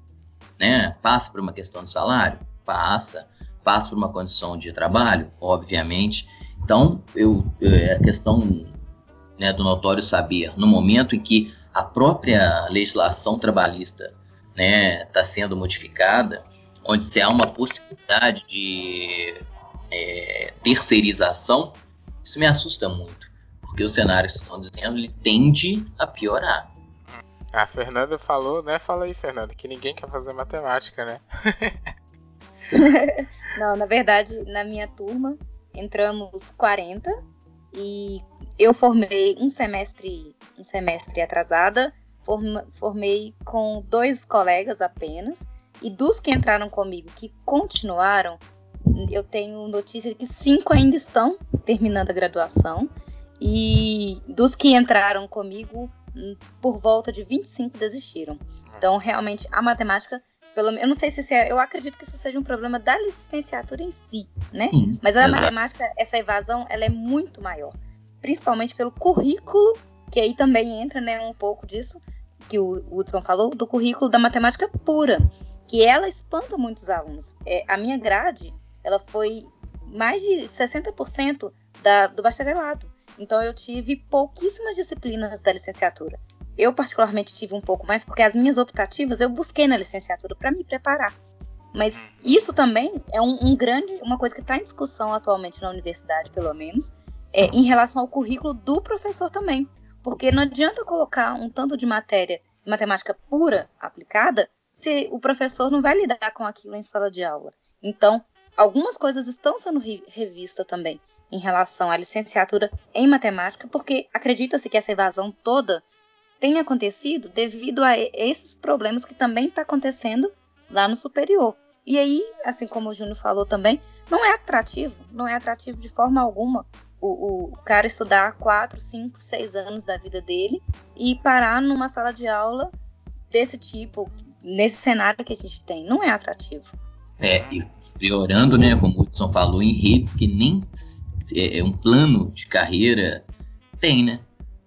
Né? Passa por uma questão de salário? Passa. Passa por uma condição de trabalho? Obviamente. Então, eu, eu a questão né, do notório saber, no momento em que a própria legislação trabalhista está né, tá sendo modificada, onde se há uma possibilidade de é, terceirização, isso me assusta muito, porque o cenário que estão dizendo ele tende a piorar. A Fernanda falou, né? Fala aí, Fernanda, que ninguém quer fazer matemática, né? Não, na verdade, na minha turma entramos 40 e eu formei um semestre, um semestre atrasada, form, formei com dois colegas apenas, e dos que entraram comigo que continuaram, eu tenho notícia de que cinco ainda estão terminando a graduação, E dos que entraram comigo, por volta de 25 desistiram. Então, realmente, a matemática, pelo eu não sei se é, eu acredito que isso seja um problema da licenciatura em si, né? Sim, Mas a matemática, essa evasão, ela é muito maior, principalmente pelo currículo, que aí também entra, né, um pouco disso que o Hudson falou, do currículo da matemática pura, que ela espanta muitos alunos. É, a minha grade, ela foi mais de 60% da, do bacharelado. Então eu tive pouquíssimas disciplinas da licenciatura. Eu particularmente tive um pouco mais porque as minhas optativas eu busquei na licenciatura para me preparar. Mas isso também é um, um grande, uma coisa que está em discussão atualmente na universidade, pelo menos, é, em relação ao currículo do professor também. Porque não adianta colocar um tanto de matéria, matemática pura aplicada, se o professor não vai lidar com aquilo em sala de aula. Então, algumas coisas estão sendo re revistas também em relação à licenciatura em matemática, porque acredita-se que essa evasão toda tem acontecido devido a esses problemas que também está acontecendo lá no superior. E aí, assim como o Júnior falou também, não é atrativo, não é atrativo de forma alguma o, o cara estudar 4, 5, 6 anos da vida dele e parar numa sala de aula desse tipo, nesse cenário que a gente tem. Não é atrativo. É, e piorando, né, como o Hudson falou, em redes que nem é um plano de carreira tem, né?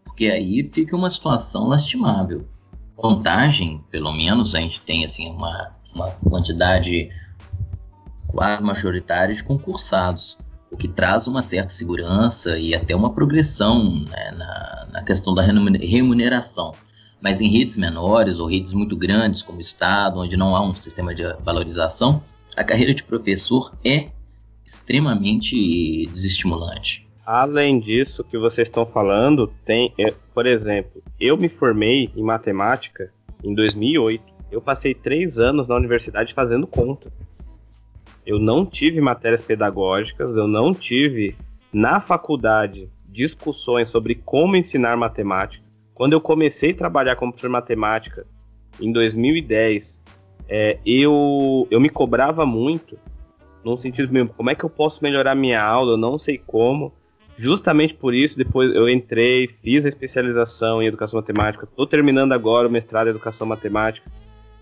Porque aí fica uma situação lastimável. Contagem, pelo menos, a gente tem assim uma, uma quantidade quase majoritária de concursados, o que traz uma certa segurança e até uma progressão né, na, na questão da remuneração. Mas em redes menores ou redes muito grandes, como o Estado, onde não há um sistema de valorização, a carreira de professor é extremamente desestimulante. Além disso que vocês estão falando, tem, por exemplo, eu me formei em matemática em 2008. Eu passei três anos na universidade fazendo conta. Eu não tive matérias pedagógicas, eu não tive na faculdade discussões sobre como ensinar matemática. Quando eu comecei a trabalhar como professor de matemática em 2010, é, eu, eu me cobrava muito, no sentido mesmo, como é que eu posso melhorar minha aula, eu não sei como. Justamente por isso, depois eu entrei, fiz a especialização em educação matemática, estou terminando agora o mestrado em educação matemática.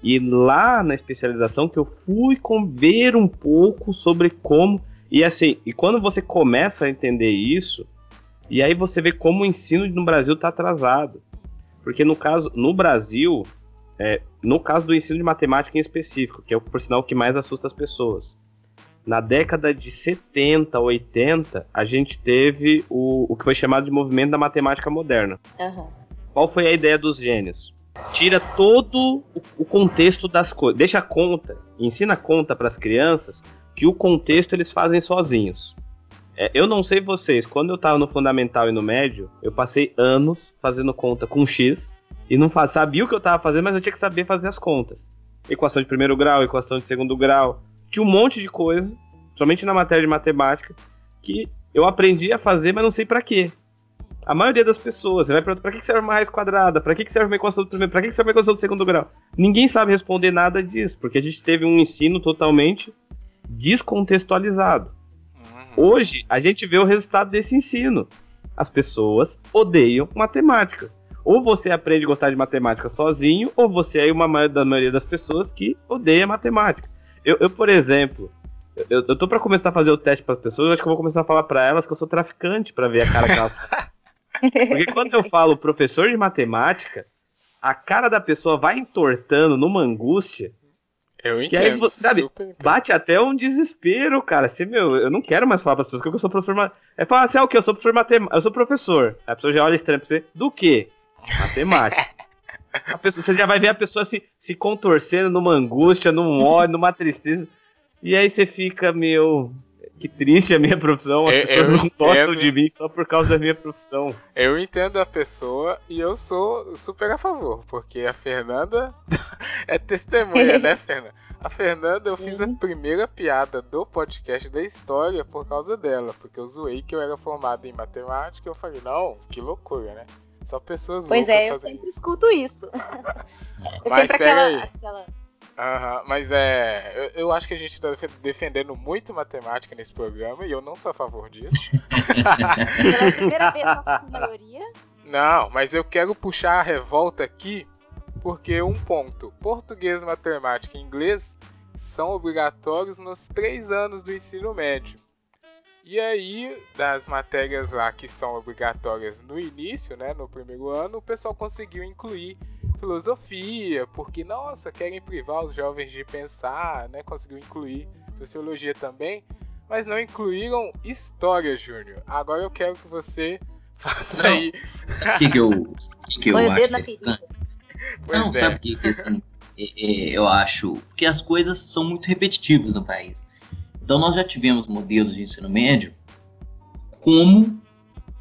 E lá na especialização que eu fui ver um pouco sobre como. E assim, e quando você começa a entender isso, e aí você vê como o ensino no Brasil está atrasado. Porque no caso, no Brasil, é, no caso do ensino de matemática em específico, que é por sinal que mais assusta as pessoas. Na década de 70, 80, a gente teve o, o que foi chamado de movimento da matemática moderna. Uhum. Qual foi a ideia dos gênios? Tira todo o contexto das coisas, deixa a conta, ensina a conta para as crianças que o contexto eles fazem sozinhos. É, eu não sei vocês, quando eu estava no fundamental e no médio, eu passei anos fazendo conta com X e não faz, sabia o que eu estava fazendo, mas eu tinha que saber fazer as contas. Equação de primeiro grau, equação de segundo grau, tinha um monte de coisa, somente na matéria de matemática, que eu aprendi a fazer, mas não sei para quê. A maioria das pessoas, você vai perguntar pra que serve uma raiz quadrada, pra que serve uma equação do primeiro, pra que serve uma equação do segundo grau? Ninguém sabe responder nada disso, porque a gente teve um ensino totalmente descontextualizado. Uhum. Hoje, a gente vê o resultado desse ensino. As pessoas odeiam matemática. Ou você aprende a gostar de matemática sozinho, ou você é uma da maioria das pessoas que odeia matemática. Eu, eu por exemplo, eu, eu tô para começar a fazer o teste para as pessoas, eu acho que eu vou começar a falar para elas que eu sou traficante para ver a cara que elas. Porque quando eu falo professor de matemática, a cara da pessoa vai entortando numa angústia. Eu entendo. Que aí, sabe, bate até um desespero, cara. Assim, meu, eu não quero mais falar para as pessoas que eu sou professor. É falar assim, ah, o que? Eu sou professor matemática. Eu sou professor. A pessoa já olha estranho pra você. Do quê? Matemática. A pessoa, você já vai ver a pessoa se, se contorcendo numa angústia, num ódio, numa tristeza. E aí você fica, meu, que triste a minha profissão, as eu, pessoas eu não entendo. gostam de mim só por causa da minha profissão. Eu entendo a pessoa e eu sou super a favor, porque a Fernanda é testemunha, né, Fernanda? A Fernanda, eu fiz a primeira piada do podcast da história por causa dela, porque eu zoei que eu era formado em matemática e eu falei, não, que loucura, né? Só pessoas Pois loucas é, eu sempre escuto isso. É Mas sempre aquela, aí. aquela, Aham, mas é. Eu, eu acho que a gente tá defe- defendendo muito matemática nesse programa e eu não sou a favor disso. Pela primeira vez nós somos maioria. Não, mas eu quero puxar a revolta aqui porque um ponto: português, matemática e inglês são obrigatórios nos três anos do ensino médio. E aí, das matérias lá que são obrigatórias no início, né, no primeiro ano, o pessoal conseguiu incluir filosofia, porque nossa, querem privar os jovens de pensar, né? Conseguiu incluir sociologia também, mas não incluíram história, Júnior. Agora eu quero que você faça Não. aí. O que, que eu, o que que eu Põe o acho dedo na que é Não, é. sabe o que, que assim, é, é, eu acho que as coisas são muito repetitivas no país. Então nós já tivemos modelos de ensino médio como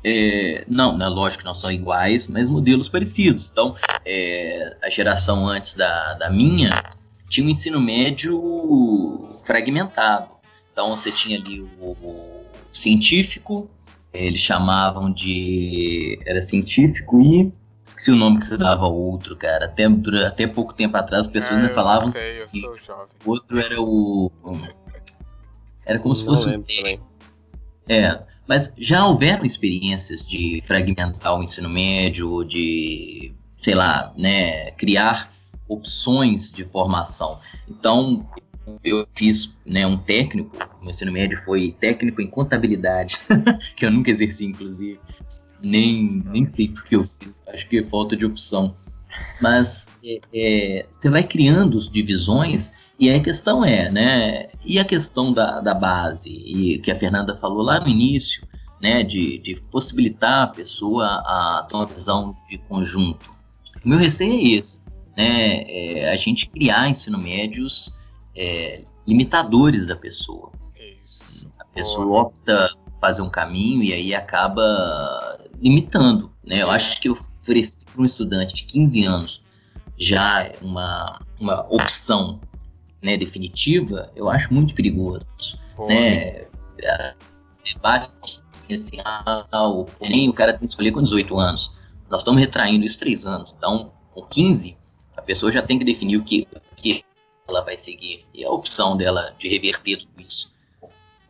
é, não, não é lógico que não são iguais, mas modelos parecidos. Então, é, a geração antes da, da minha tinha um ensino médio fragmentado. Então você tinha ali o, o científico, eles chamavam de. Era científico e. Esqueci o nome que você dava ao outro, cara. Até, dura- até pouco tempo atrás as pessoas Ah, ainda eu falavam. Não sei, eu sou jovem. O outro era o. Era como se Não fosse um lembro também. é, mas já houveram experiências de fragmentar o ensino médio, de, sei lá, né, criar opções de formação. Então, eu fiz né, um técnico, meu ensino médio foi técnico em contabilidade, que eu nunca exerci, inclusive. Nem, nem sei porque eu fiz, acho que é falta de opção. Mas é, é, você vai criando divisões e aí a questão é, né? E a questão da, da base, e que a Fernanda falou lá no início, né? De, de possibilitar a pessoa a ter uma visão de conjunto. O meu receio é esse, né? É, a gente criar ensino médios é, limitadores da pessoa. Isso. A pessoa opta por fazer um caminho e aí acaba limitando, né? Eu acho que oferecer para um estudante de 15 anos já uma, uma opção né, definitiva, eu acho muito perigoso. Né? É, Debate assim, ah, o Enem o cara tem que escolher com 18 anos. Nós estamos retraindo isso três anos. Então, com 15, a pessoa já tem que definir o que, o que ela vai seguir. E a opção dela de reverter tudo isso.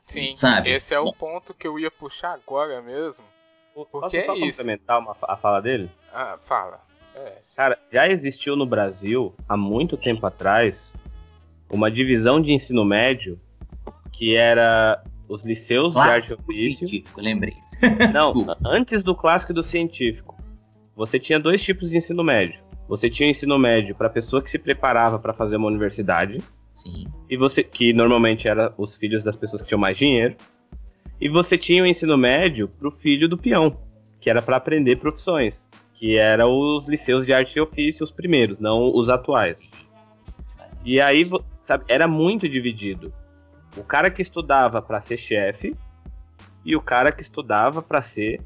Sim, sabe? esse é o Bom. ponto que eu ia puxar agora mesmo. Porque Posso é só isso. complementar uma, a fala dele? Ah, fala. É. Cara, já existiu no Brasil, há muito tempo atrás, uma divisão de ensino médio que era os liceus de arte e Clássico ofício. científico, lembrei. Não, antes do clássico e do científico, você tinha dois tipos de ensino médio. Você tinha o ensino médio para pessoa que se preparava para fazer uma universidade, Sim. e você que normalmente era os filhos das pessoas que tinham mais dinheiro, e você tinha o ensino médio para o filho do peão, que era para aprender profissões, que era os liceus de arte e ofício os primeiros, não os atuais. E aí, sabe, era muito dividido. O cara que estudava para ser chefe e o cara que estudava para ser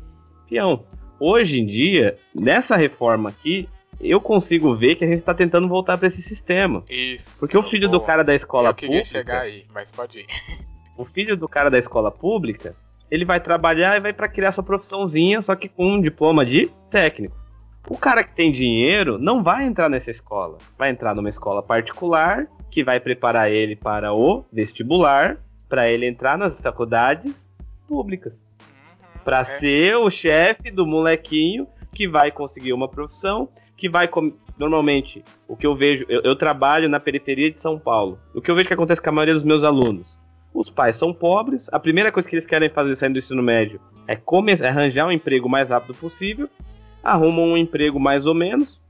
peão. Hoje em dia, nessa reforma aqui, eu consigo ver que a gente está tentando voltar para esse sistema. Isso. Porque o filho do boa. cara da escola Eu queria pública, chegar aí, mas pode ir. o filho do cara da escola pública, ele vai trabalhar e vai para criar sua profissãozinha, só que com um diploma de técnico. O cara que tem dinheiro não vai entrar nessa escola. Vai entrar numa escola particular que vai preparar ele para o vestibular, para ele entrar nas faculdades públicas, para É. ser o chefe do molequinho que vai conseguir uma profissão, que vai normalmente o que eu vejo, eu, eu trabalho na periferia de São Paulo. O que eu vejo que acontece com a maioria dos meus alunos, os pais são pobres, a primeira coisa que eles querem fazer saindo do ensino médio é, é arranjar um emprego o mais rápido possível, arrumam um emprego mais ou menos,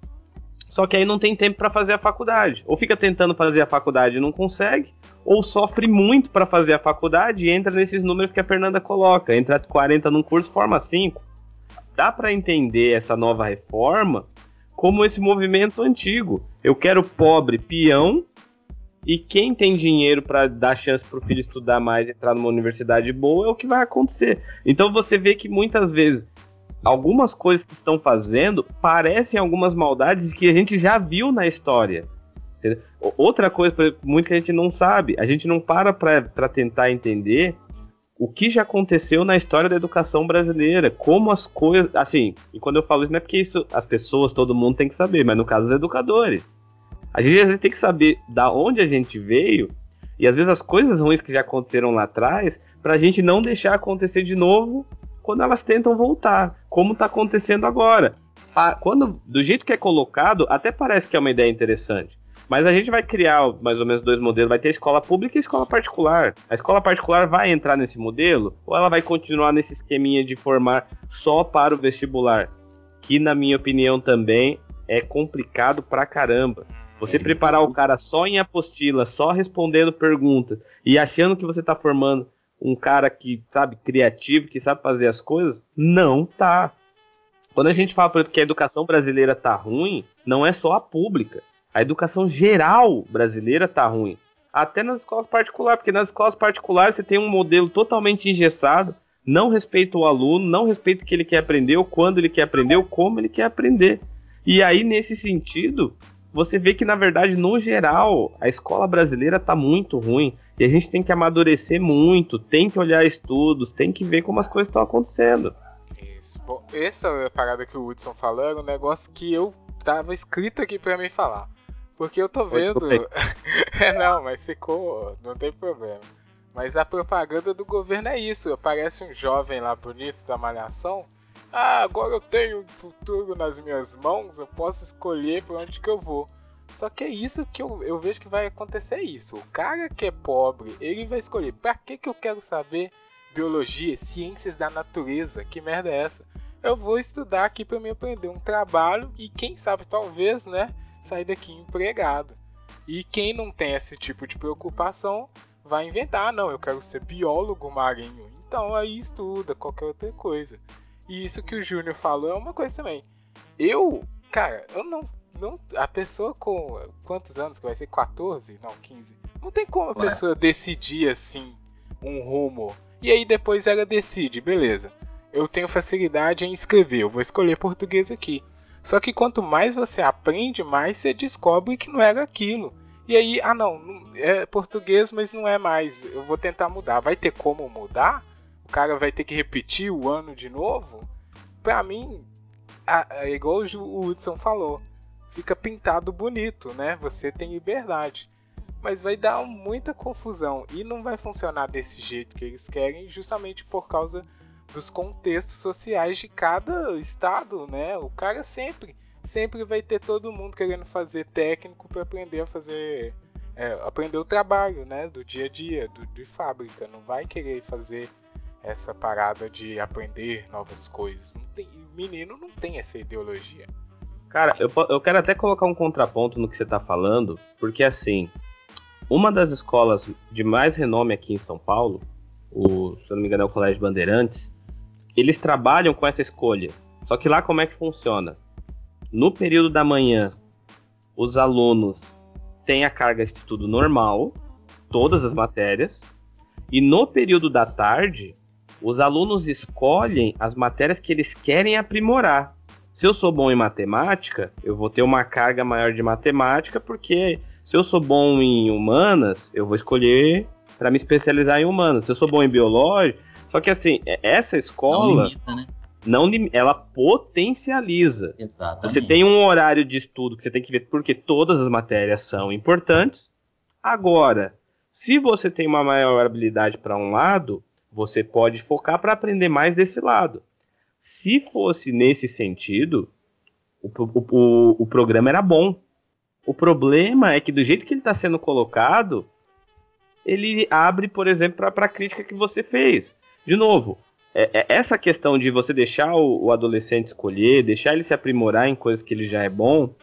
só que aí não tem tempo para fazer a faculdade. Ou fica tentando fazer a faculdade e não consegue, ou sofre muito para fazer a faculdade e entra nesses números que a Fernanda coloca. Entra 40 num curso, forma 5. Dá para entender essa nova reforma como esse movimento antigo. Eu quero pobre peão e quem tem dinheiro para dar chance pro filho estudar mais e entrar numa universidade boa é o que vai acontecer. Então você vê que muitas vezes algumas coisas que estão fazendo parecem algumas maldades que a gente já viu na história. Outra coisa, muito que a gente não sabe, a gente não para para tentar entender o que já aconteceu na história da educação brasileira, como as coisas, assim, e quando eu falo isso não é porque isso as pessoas, todo mundo tem que saber, mas no caso dos educadores. A gente às vezes tem que saber da onde a gente veio e às vezes as coisas ruins que já aconteceram lá atrás, pra gente não deixar acontecer de novo quando elas tentam voltar, como tá acontecendo agora. Quando, do jeito que é colocado, até parece que é uma ideia interessante. Mas a gente vai criar mais ou menos dois modelos. Vai ter escola pública e escola particular. A escola particular vai entrar nesse modelo ou ela vai continuar nesse esqueminha de formar só para o vestibular? Que, na minha opinião, também é complicado pra caramba. Você preparar o cara só em apostila, só respondendo perguntas e achando que você tá formando um cara que, sabe, criativo, que sabe fazer as coisas, não tá. Quando a gente fala, por exemplo, que a educação brasileira tá ruim, não é só a pública. A educação geral brasileira tá ruim. Até nas escolas particulares, porque nas escolas particulares você tem um modelo totalmente engessado, não respeita o aluno, não respeita o que ele quer aprender, ou quando ele quer aprender, ou como ele quer aprender. E aí, nesse sentido, você vê que, na verdade, no geral, a escola brasileira tá muito ruim. E a gente tem que amadurecer muito, tem que olhar estudos, tem que ver como as coisas estão acontecendo. Isso. Bom, essa parada que o Hudson falou era um negócio que eu tava escrito aqui para mim falar. Porque eu tô vendo. é, não, mas ficou. Não tem problema. Mas a propaganda do governo é isso. Aparece um jovem lá bonito da malhação. Ah, agora eu tenho futuro nas minhas mãos, eu posso escolher para onde que eu vou. Só que é isso que eu, eu vejo que vai acontecer isso. O cara que é pobre, ele vai escolher. Para que que eu quero saber biologia, ciências da natureza? Que merda é essa? Eu vou estudar aqui para me aprender um trabalho e quem sabe talvez, né, sair daqui empregado. E quem não tem esse tipo de preocupação vai inventar, não, eu quero ser biólogo marinho. Então aí estuda qualquer outra coisa. E isso que o Júnior falou é uma coisa também. Eu, cara, eu não não a pessoa com quantos anos que vai ser 14, não, 15. Não tem como a Ué. pessoa decidir assim um rumo. E aí depois ela decide, beleza. Eu tenho facilidade em escrever, eu vou escolher português aqui. Só que quanto mais você aprende, mais você descobre que não era aquilo. E aí, ah não, é português, mas não é mais. Eu vou tentar mudar. Vai ter como mudar? O cara vai ter que repetir o ano de novo? Pra mim, é igual o Hudson falou. Fica pintado bonito, né? Você tem liberdade. Mas vai dar muita confusão e não vai funcionar desse jeito que eles querem, justamente por causa dos contextos sociais de cada estado, né? O cara sempre, sempre vai ter todo mundo querendo fazer técnico para aprender a fazer, é, aprender o trabalho, né? Do dia a dia, do, de fábrica. Não vai querer fazer essa parada de aprender novas coisas. Não tem, menino não tem essa ideologia. Cara, eu, eu quero até colocar um contraponto no que você está falando, porque assim, uma das escolas de mais renome aqui em São Paulo, o, se eu não me engano é o Colégio Bandeirantes, eles trabalham com essa escolha. Só que lá como é que funciona? No período da manhã, os alunos têm a carga de estudo normal, todas as matérias, e no período da tarde, os alunos escolhem as matérias que eles querem aprimorar. Se eu sou bom em matemática, eu vou ter uma carga maior de matemática, porque se eu sou bom em humanas, eu vou escolher para me especializar em humanas. Se eu sou bom em biológico, só que assim, é, essa escola. Não limita, né? Não, ela potencializa. Exatamente. Você tem um horário de estudo que você tem que ver porque todas as matérias são importantes. Agora, se você tem uma maior habilidade para um lado, você pode focar para aprender mais desse lado. Se fosse nesse sentido, o, o, o, o programa era bom. O problema é que do jeito que ele está sendo colocado, ele abre, por exemplo, para a crítica que você fez de novo, é, é essa questão de você deixar o, o, adolescente escolher, deixar ele se aprimorar em coisas que ele já é bom,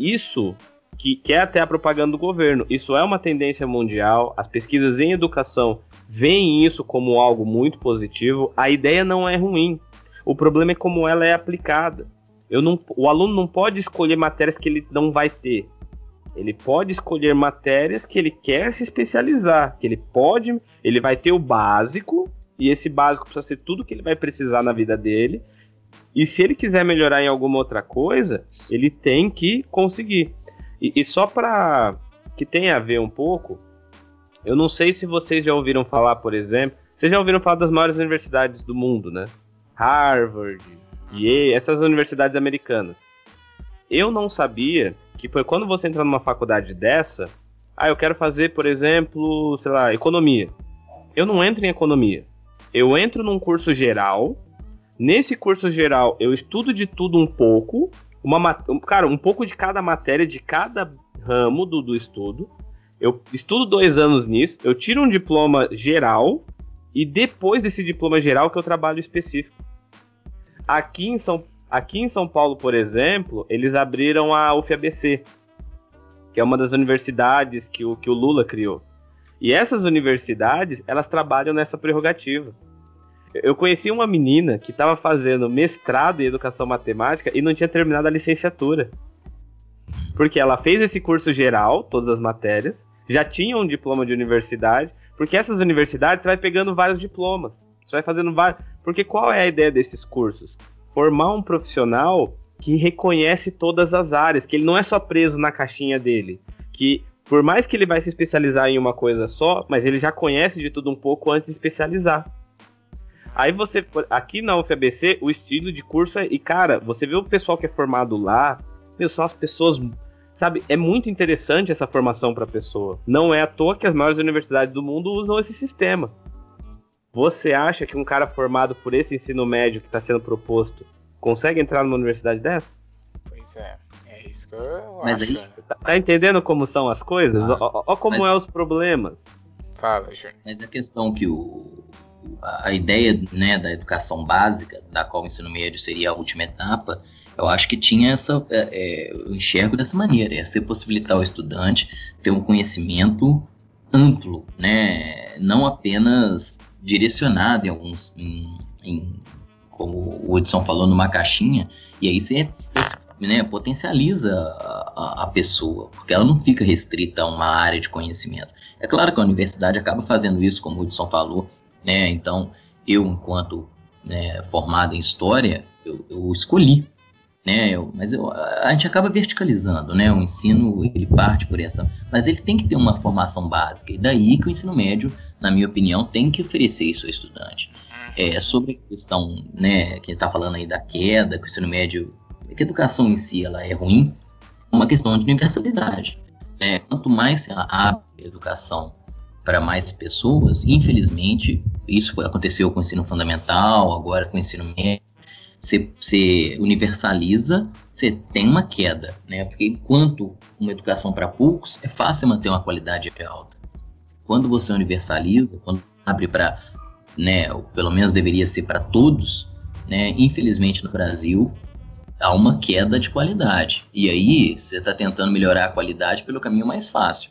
isso que, que é até a propaganda do governo, isso é uma tendência mundial. As pesquisas em educação veem isso como algo muito positivo. A ideia não é ruim. O problema é como ela é aplicada. Eu não, o aluno não pode escolher matérias que ele não vai ter. Ele pode escolher matérias que ele quer se especializar, que ele pode, ele vai ter o básico e esse básico precisa ser tudo que ele vai precisar na vida dele. E se ele quiser melhorar em alguma outra coisa, ele tem que conseguir. E, e só para que tenha a ver um pouco, eu não sei se vocês já ouviram falar, por exemplo, vocês já ouviram falar das maiores universidades do mundo, né? Harvard, Yale, essas universidades americanas. Eu não sabia que foi quando você entra numa faculdade dessa, ah, eu quero fazer, por exemplo, sei lá, economia. Eu não entro em economia. Eu entro num curso geral. Nesse curso geral, eu estudo de tudo um pouco. Uma, cara, um pouco de cada matéria, de cada ramo do, do estudo. Eu estudo dois anos nisso. Eu tiro um diploma geral. E depois desse diploma geral que eu trabalho específico. Aqui em São, aqui em São Paulo, por exemplo, eles abriram a UFABC, que é uma das universidades que o, que o Lula criou. E essas universidades, elas trabalham nessa prerrogativa. Eu conheci uma menina que estava fazendo mestrado em educação matemática e não tinha terminado a licenciatura. Porque ela fez esse curso geral, todas as matérias, já tinha um diploma de universidade, porque essas universidades você vai pegando vários diplomas. Você vai fazendo vários. Porque qual é a ideia desses cursos? Formar um profissional que reconhece todas as áreas, que ele não é só preso na caixinha dele, que por mais que ele vai se especializar em uma coisa só, mas ele já conhece de tudo um pouco antes de especializar. Aí você, aqui na UFABC, o estilo de curso é, e cara, você vê o pessoal que é formado lá, meu, são as pessoas, sabe, é muito interessante essa formação para a pessoa. Não é à toa que as maiores universidades do mundo usam esse sistema. Você acha que um cara formado por esse ensino médio que está sendo proposto consegue entrar numa universidade dessa? Pois é. É isso que eu Mas acho. aí- Tá, tá entendendo como são as coisas? Ah, ó, ó como mas- é os problemas. Fala, Júnior. Mas a questão que o, a ideia né, da educação básica, da qual o ensino médio seria a última etapa, eu acho que tinha essa. é, é, eu enxergo dessa maneira: é você possibilitar ao estudante ter um conhecimento amplo, né, não apenas direcionado em alguns. Em, em- como o Edson falou, numa caixinha, e aí você né, potencializa a, a- pessoa, porque ela não fica restrita a uma área de conhecimento. É claro que a universidade acaba fazendo isso, como o Hudson falou, né? Então, eu, enquanto né, formado em história, eu, eu escolhi, né? Mas eu- a gente acaba verticalizando, né? O ensino ele parte por essa, mas ele tem que ter uma formação básica. E daí que o ensino médio, na minha opinião, tem que oferecer isso ao estudante. É, sobre a questão, né, que está falando aí da queda, que o ensino médio, que a educação em si ela é ruim, é uma questão de universalidade. né? Quanto mais se abre a educação para mais pessoas, infelizmente, isso foi, aconteceu com o ensino fundamental, agora com o ensino médio, você, universaliza, você tem uma queda, né? Porque enquanto uma educação para poucos, é fácil manter uma qualidade alta. Quando você universaliza, quando abre para, né, pelo menos deveria ser para todos, né? Infelizmente no Brasil há uma queda de qualidade. E aí você está tentando melhorar a qualidade pelo caminho mais fácil,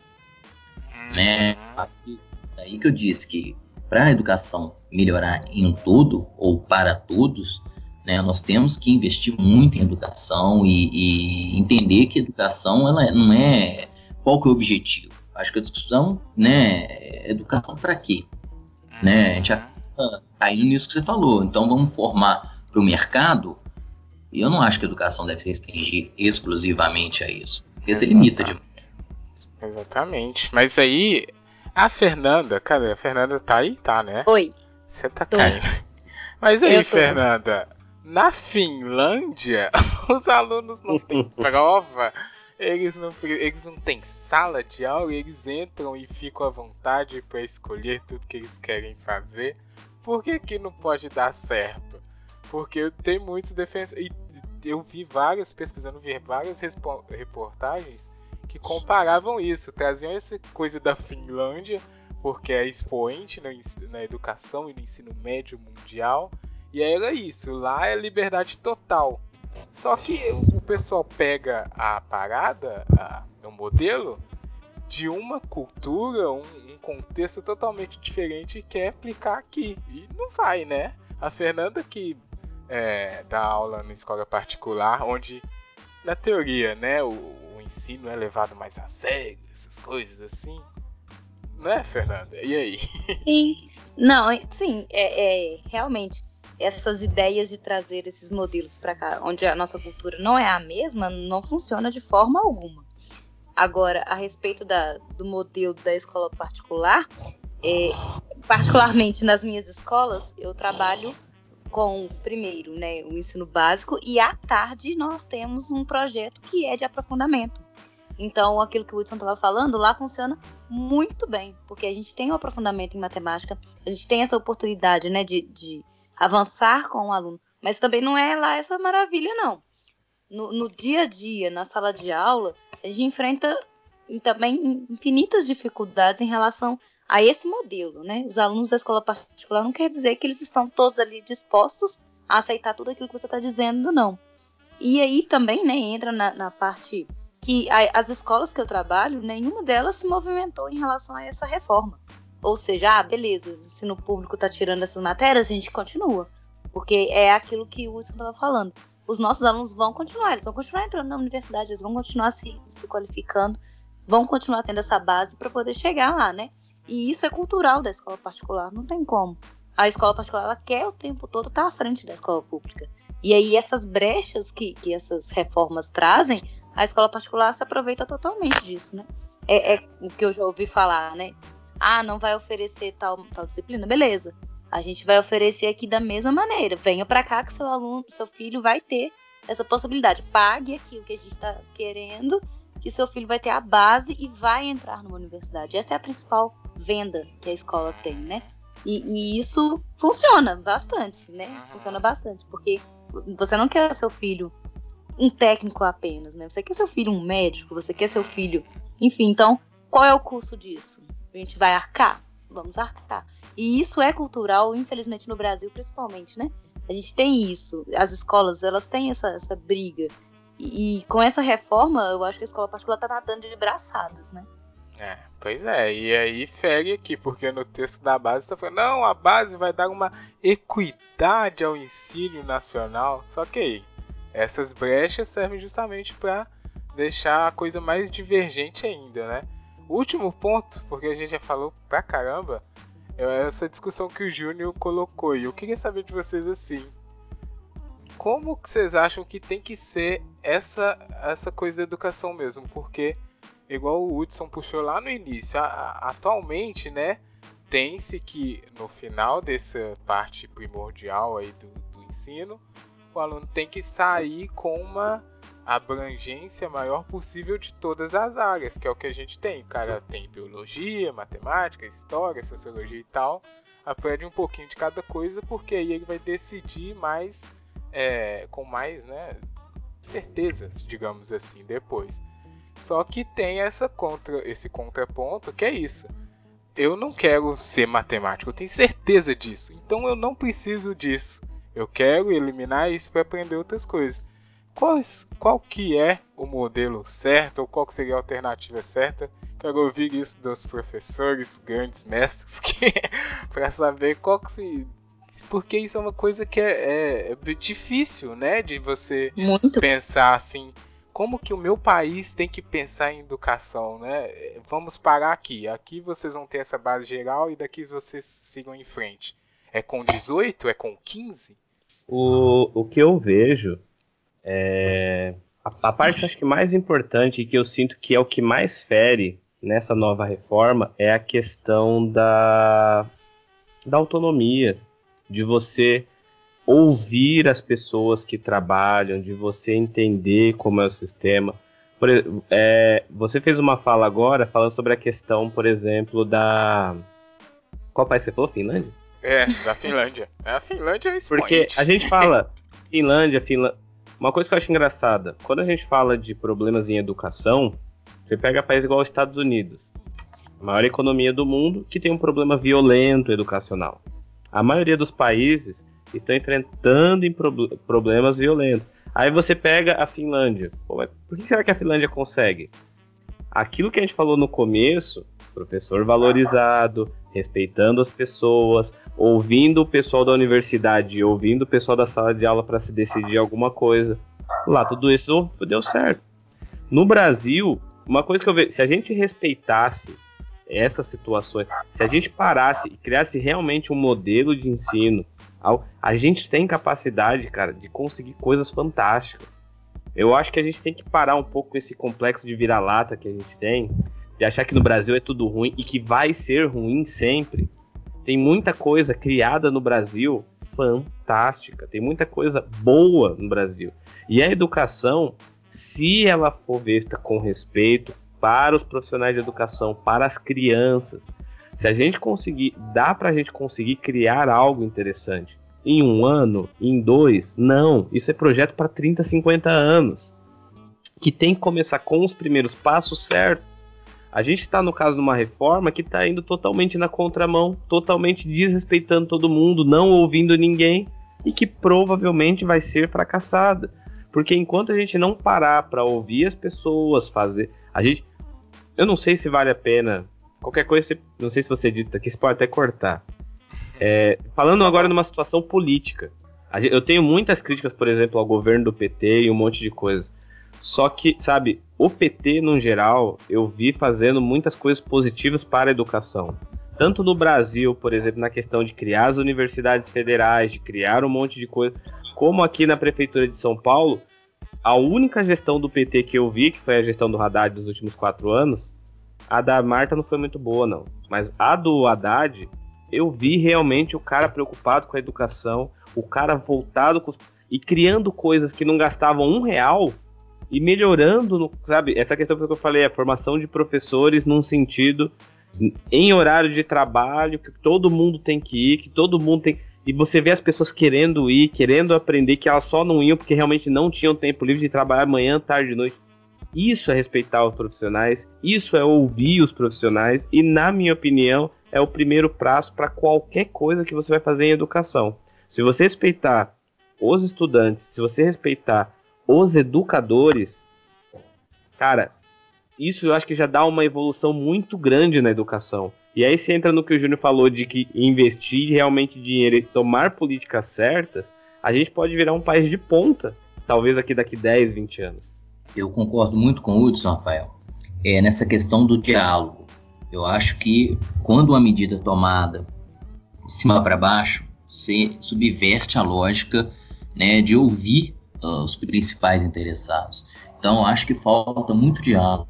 né? Aí- Daí que eu disse que para a educação melhorar em um todo ou para todos, né, nós temos que investir muito em educação e, e entender que a educação ela não é qual que é o objetivo. Acho que a discussão, né, é educação para quê? né, a gente já- Caindo nisso que você falou. Então vamos formar para o mercado. E eu não acho que a educação deve se restringir exclusivamente a isso. Porque você limita de Exatamente. Mas aí, a Fernanda, cadê? A Fernanda tá aí? Tá, né? Oi. Você tá Tô. caindo. Mas aí. Fernanda, na Finlândia, os alunos não têm prova, eles não, eles não têm sala de aula, eles entram e ficam à vontade para escolher tudo que eles querem fazer. Por que, que não pode dar certo? Porque tem muitos defensores. E eu vi vários, pesquisando, vi várias reportagens que comparavam isso, traziam essa coisa da Finlândia porque é expoente na, na educação e no ensino médio mundial. E era isso, lá é liberdade total. Só que o pessoal pega a parada, a, o modelo, de uma cultura, um, um contexto totalmente diferente e quer aplicar aqui. E não vai, né? A Fernanda que é, dá aula na escola particular, onde, na teoria, né, o, o ensino é levado mais a sério, essas coisas assim. Não é, Fernanda? E aí? Sim. Não, sim, é, é, realmente essas ideias de trazer esses modelos para cá, onde a nossa cultura não é a mesma, não funciona de forma alguma. Agora, a respeito da, do modelo da escola particular, é, particularmente nas minhas escolas, eu trabalho com, primeiro, né, o ensino básico e à tarde nós temos um projeto que é de aprofundamento. Então, aquilo que o Hudson estava falando, lá funciona muito bem, porque a gente tem um aprofundamento em matemática, a gente tem essa oportunidade, né, de, de avançar com o aluno, mas também não é lá essa maravilha, não. No, no dia a dia, na sala de aula, a gente enfrenta também infinitas dificuldades em relação a esse modelo, né? Os alunos da escola particular não quer dizer que eles estão todos ali dispostos a aceitar tudo aquilo que você está dizendo, não. E aí também, né, entra na, na parte que a, as escolas que eu trabalho, nenhuma delas se movimentou em relação a essa reforma. Ou seja, ah, beleza, o ensino público está tirando essas matérias, a gente continua. Porque é aquilo que o Wilson estava falando. Os nossos alunos vão continuar, eles vão continuar entrando na universidade, eles vão continuar se, se qualificando, vão continuar tendo essa base para poder chegar lá, né? E isso é cultural da escola particular, não tem como. A escola particular ela quer o tempo todo estar tá à frente da escola pública. E aí essas brechas que, que essas reformas trazem, a escola particular se aproveita totalmente disso, né? É, é, o que eu já ouvi falar, né? Ah, não vai oferecer tal, tal disciplina? Beleza. A gente vai oferecer aqui da mesma maneira. Venha para cá que seu aluno, seu filho vai ter essa possibilidade. Pague aqui o que a gente está querendo, que seu filho vai ter a base e vai entrar numa universidade. Essa é a principal venda que a escola tem, né? E, e isso funciona bastante, né? Funciona bastante, porque você não quer seu filho um técnico apenas, né? Você quer seu filho um médico, você quer seu filho. Enfim, então, qual é o custo disso? A gente vai arcar? Vamos arcar. E isso é cultural, infelizmente, no Brasil, principalmente, né? A gente tem isso. As escolas, elas têm essa, essa briga. E, e com essa reforma, eu acho que a escola particular tá nadando de braçadas, né? É, pois é, e aí fere aqui, porque no texto da base está falando, não, a base vai dar uma equidade ao ensino nacional. Só que aí, essas brechas servem justamente para deixar a coisa mais divergente ainda, né? Último ponto, porque a gente já falou pra caramba, é essa discussão que o Júnior colocou. E eu queria saber de vocês assim. Como que vocês acham que tem que ser essa, essa coisa da educação mesmo? Porque igual o Hudson puxou lá no início, a, a, atualmente, né, tem-se que no final dessa parte primordial aí do, do ensino, o aluno tem que sair com uma abrangência maior possível de todas as áreas, que é o que a gente tem. O cara tem biologia, matemática, história, sociologia e tal. Aprende um pouquinho de cada coisa, porque aí ele vai decidir mais, é, com mais né, certezas, digamos assim, depois. Só que tem essa contra, esse contraponto que é isso. Eu não quero ser matemático, eu tenho certeza disso. Então eu não preciso disso. Eu quero eliminar isso para aprender outras coisas. Qual, qual que é o modelo certo ou qual seria a alternativa certa? Quero ouvir isso dos professores, grandes mestres, para saber qual que se, porque isso é uma coisa que é, é, é difícil, né, de você Muito. pensar assim como que o meu país tem que pensar em educação, né? Vamos parar aqui. Aqui vocês vão ter essa base geral e daqui vocês sigam em frente. É com 18? É com 15? O, o que eu vejo é. A, a parte acho que mais importante e que eu sinto que é o que mais fere nessa nova reforma é a questão da, da autonomia, de você ouvir as pessoas que trabalham, de você entender como é o sistema. Por, é, você fez uma fala agora falando sobre a questão, por exemplo, da. Qual país você falou? Finlândia? É, da Finlândia. É, a Finlândia é expoente. Porque a gente fala Finlândia, Finlândia. Uma coisa que eu acho engraçada, quando a gente fala de problemas em educação, você pega país igual os Estados Unidos, a maior economia do mundo, que tem um problema violento educacional. A maioria dos países estão enfrentando em pro problemas violentos. Aí você pega a Finlândia. Pô, por que será que a Finlândia consegue? Aquilo que a gente falou no começo, professor valorizado, respeitando as pessoas, ouvindo o pessoal da universidade, ouvindo o pessoal da sala de aula para se decidir alguma coisa. Lá tudo isso deu certo. No Brasil, uma coisa que eu vejo, se a gente respeitasse essas situações, se a gente parasse e criasse realmente um modelo de ensino a gente tem capacidade, cara, de conseguir coisas fantásticas. Eu acho que a gente tem que parar um pouco esse complexo de vira-lata que a gente tem, de achar que no Brasil é tudo ruim e que vai ser ruim sempre. Tem muita coisa criada no Brasil fantástica, tem muita coisa boa no Brasil. E a educação, se ela for vista com respeito para os profissionais de educação, para as crianças, se a gente conseguir, dá para a gente conseguir criar algo interessante. Em um ano, em dois, não. Isso é projeto para 30, 50 anos. Que tem que começar com os primeiros passos certos. A gente está no caso de uma reforma que está indo totalmente na contramão, totalmente desrespeitando todo mundo, não ouvindo ninguém e que provavelmente vai ser fracassada. Porque enquanto a gente não parar para ouvir as pessoas, fazer. A gente. Eu não sei se vale a pena. Qualquer coisa, não sei se você dita aqui, você pode até cortar. É, falando agora numa situação política. Eu tenho muitas críticas, por exemplo, ao governo do PT e um monte de coisa. Só que, sabe, o PT, no geral, eu vi fazendo muitas coisas positivas para a educação. Tanto no Brasil, por exemplo, na questão de criar as universidades federais, de criar um monte de coisa, como aqui na Prefeitura de São Paulo, a única gestão do PT que eu vi, que foi a gestão do Haddad dos últimos quatro anos, a da Marta não foi muito boa, não. Mas a do Haddad, eu vi realmente o cara preocupado com a educação, o cara voltado com, e criando coisas que não gastavam um real e melhorando, no, sabe? Essa questão que eu falei, a formação de professores num sentido em horário de trabalho, que todo mundo tem que ir, que todo mundo tem e você vê as pessoas querendo ir, querendo aprender, que elas só não iam porque realmente não tinham tempo livre de trabalhar manhã, tarde e noite. Isso é respeitar os profissionais, isso é ouvir os profissionais, e na minha opinião, é o primeiro passo para qualquer coisa que você vai fazer em educação. Se você respeitar os estudantes, se você respeitar os educadores, cara, isso eu acho que já dá uma evolução muito grande na educação. E aí você entra no que o Júnior falou de que investir realmente dinheiro e tomar políticas certas, a gente pode virar um país de ponta, talvez aqui daqui 10, 20 anos. Eu concordo muito com o Hudson, Rafael, é nessa questão do diálogo. Eu acho que quando uma medida é tomada de cima para baixo, você subverte a lógica né, de ouvir os principais interessados. Então, acho que falta muito diálogo.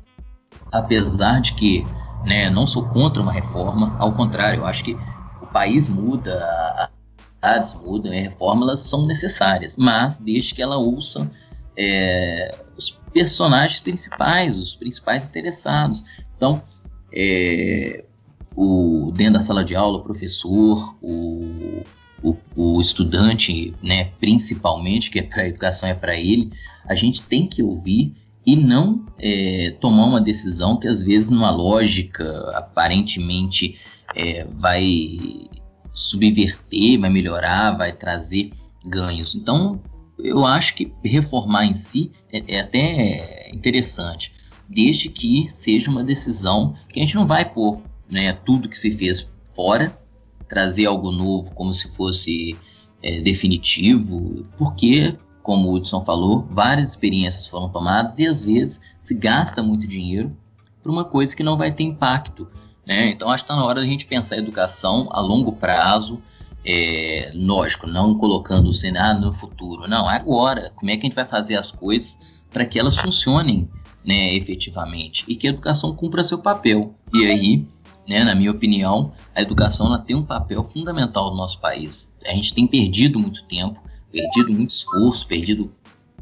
Apesar de que né? Não sou contra uma reforma, ao contrário, eu acho que o país muda, as cidades mudam, as reformas são necessárias, mas desde que ela ouça é, os personagens principais, os principais interessados. Então, é, o, dentro da sala de aula, o professor, o, o, o estudante, né, principalmente, que é para a educação é para ele, a gente tem que ouvir e não é, tomar uma decisão que às vezes numa lógica aparentemente é, vai subverter, vai melhorar, vai trazer ganhos. Então eu acho que reformar em si é, é até interessante, desde que seja uma decisão que a gente não vai pôr né, tudo que se fez fora, trazer algo novo como se fosse é, definitivo, porque como o Hudson falou, várias experiências foram tomadas e às vezes se gasta muito dinheiro para uma coisa que não vai ter impacto. Né? Então acho que está na hora da gente pensar a educação a longo prazo, é, lógico, não colocando o cenário no futuro, não, agora. Como é que a gente vai fazer as coisas para que elas funcionem né, efetivamente e que a educação cumpra seu papel? E aí, né, na minha opinião, a educação ela tem um papel fundamental no nosso país. A gente tem perdido muito tempo perdido muito esforço, perdido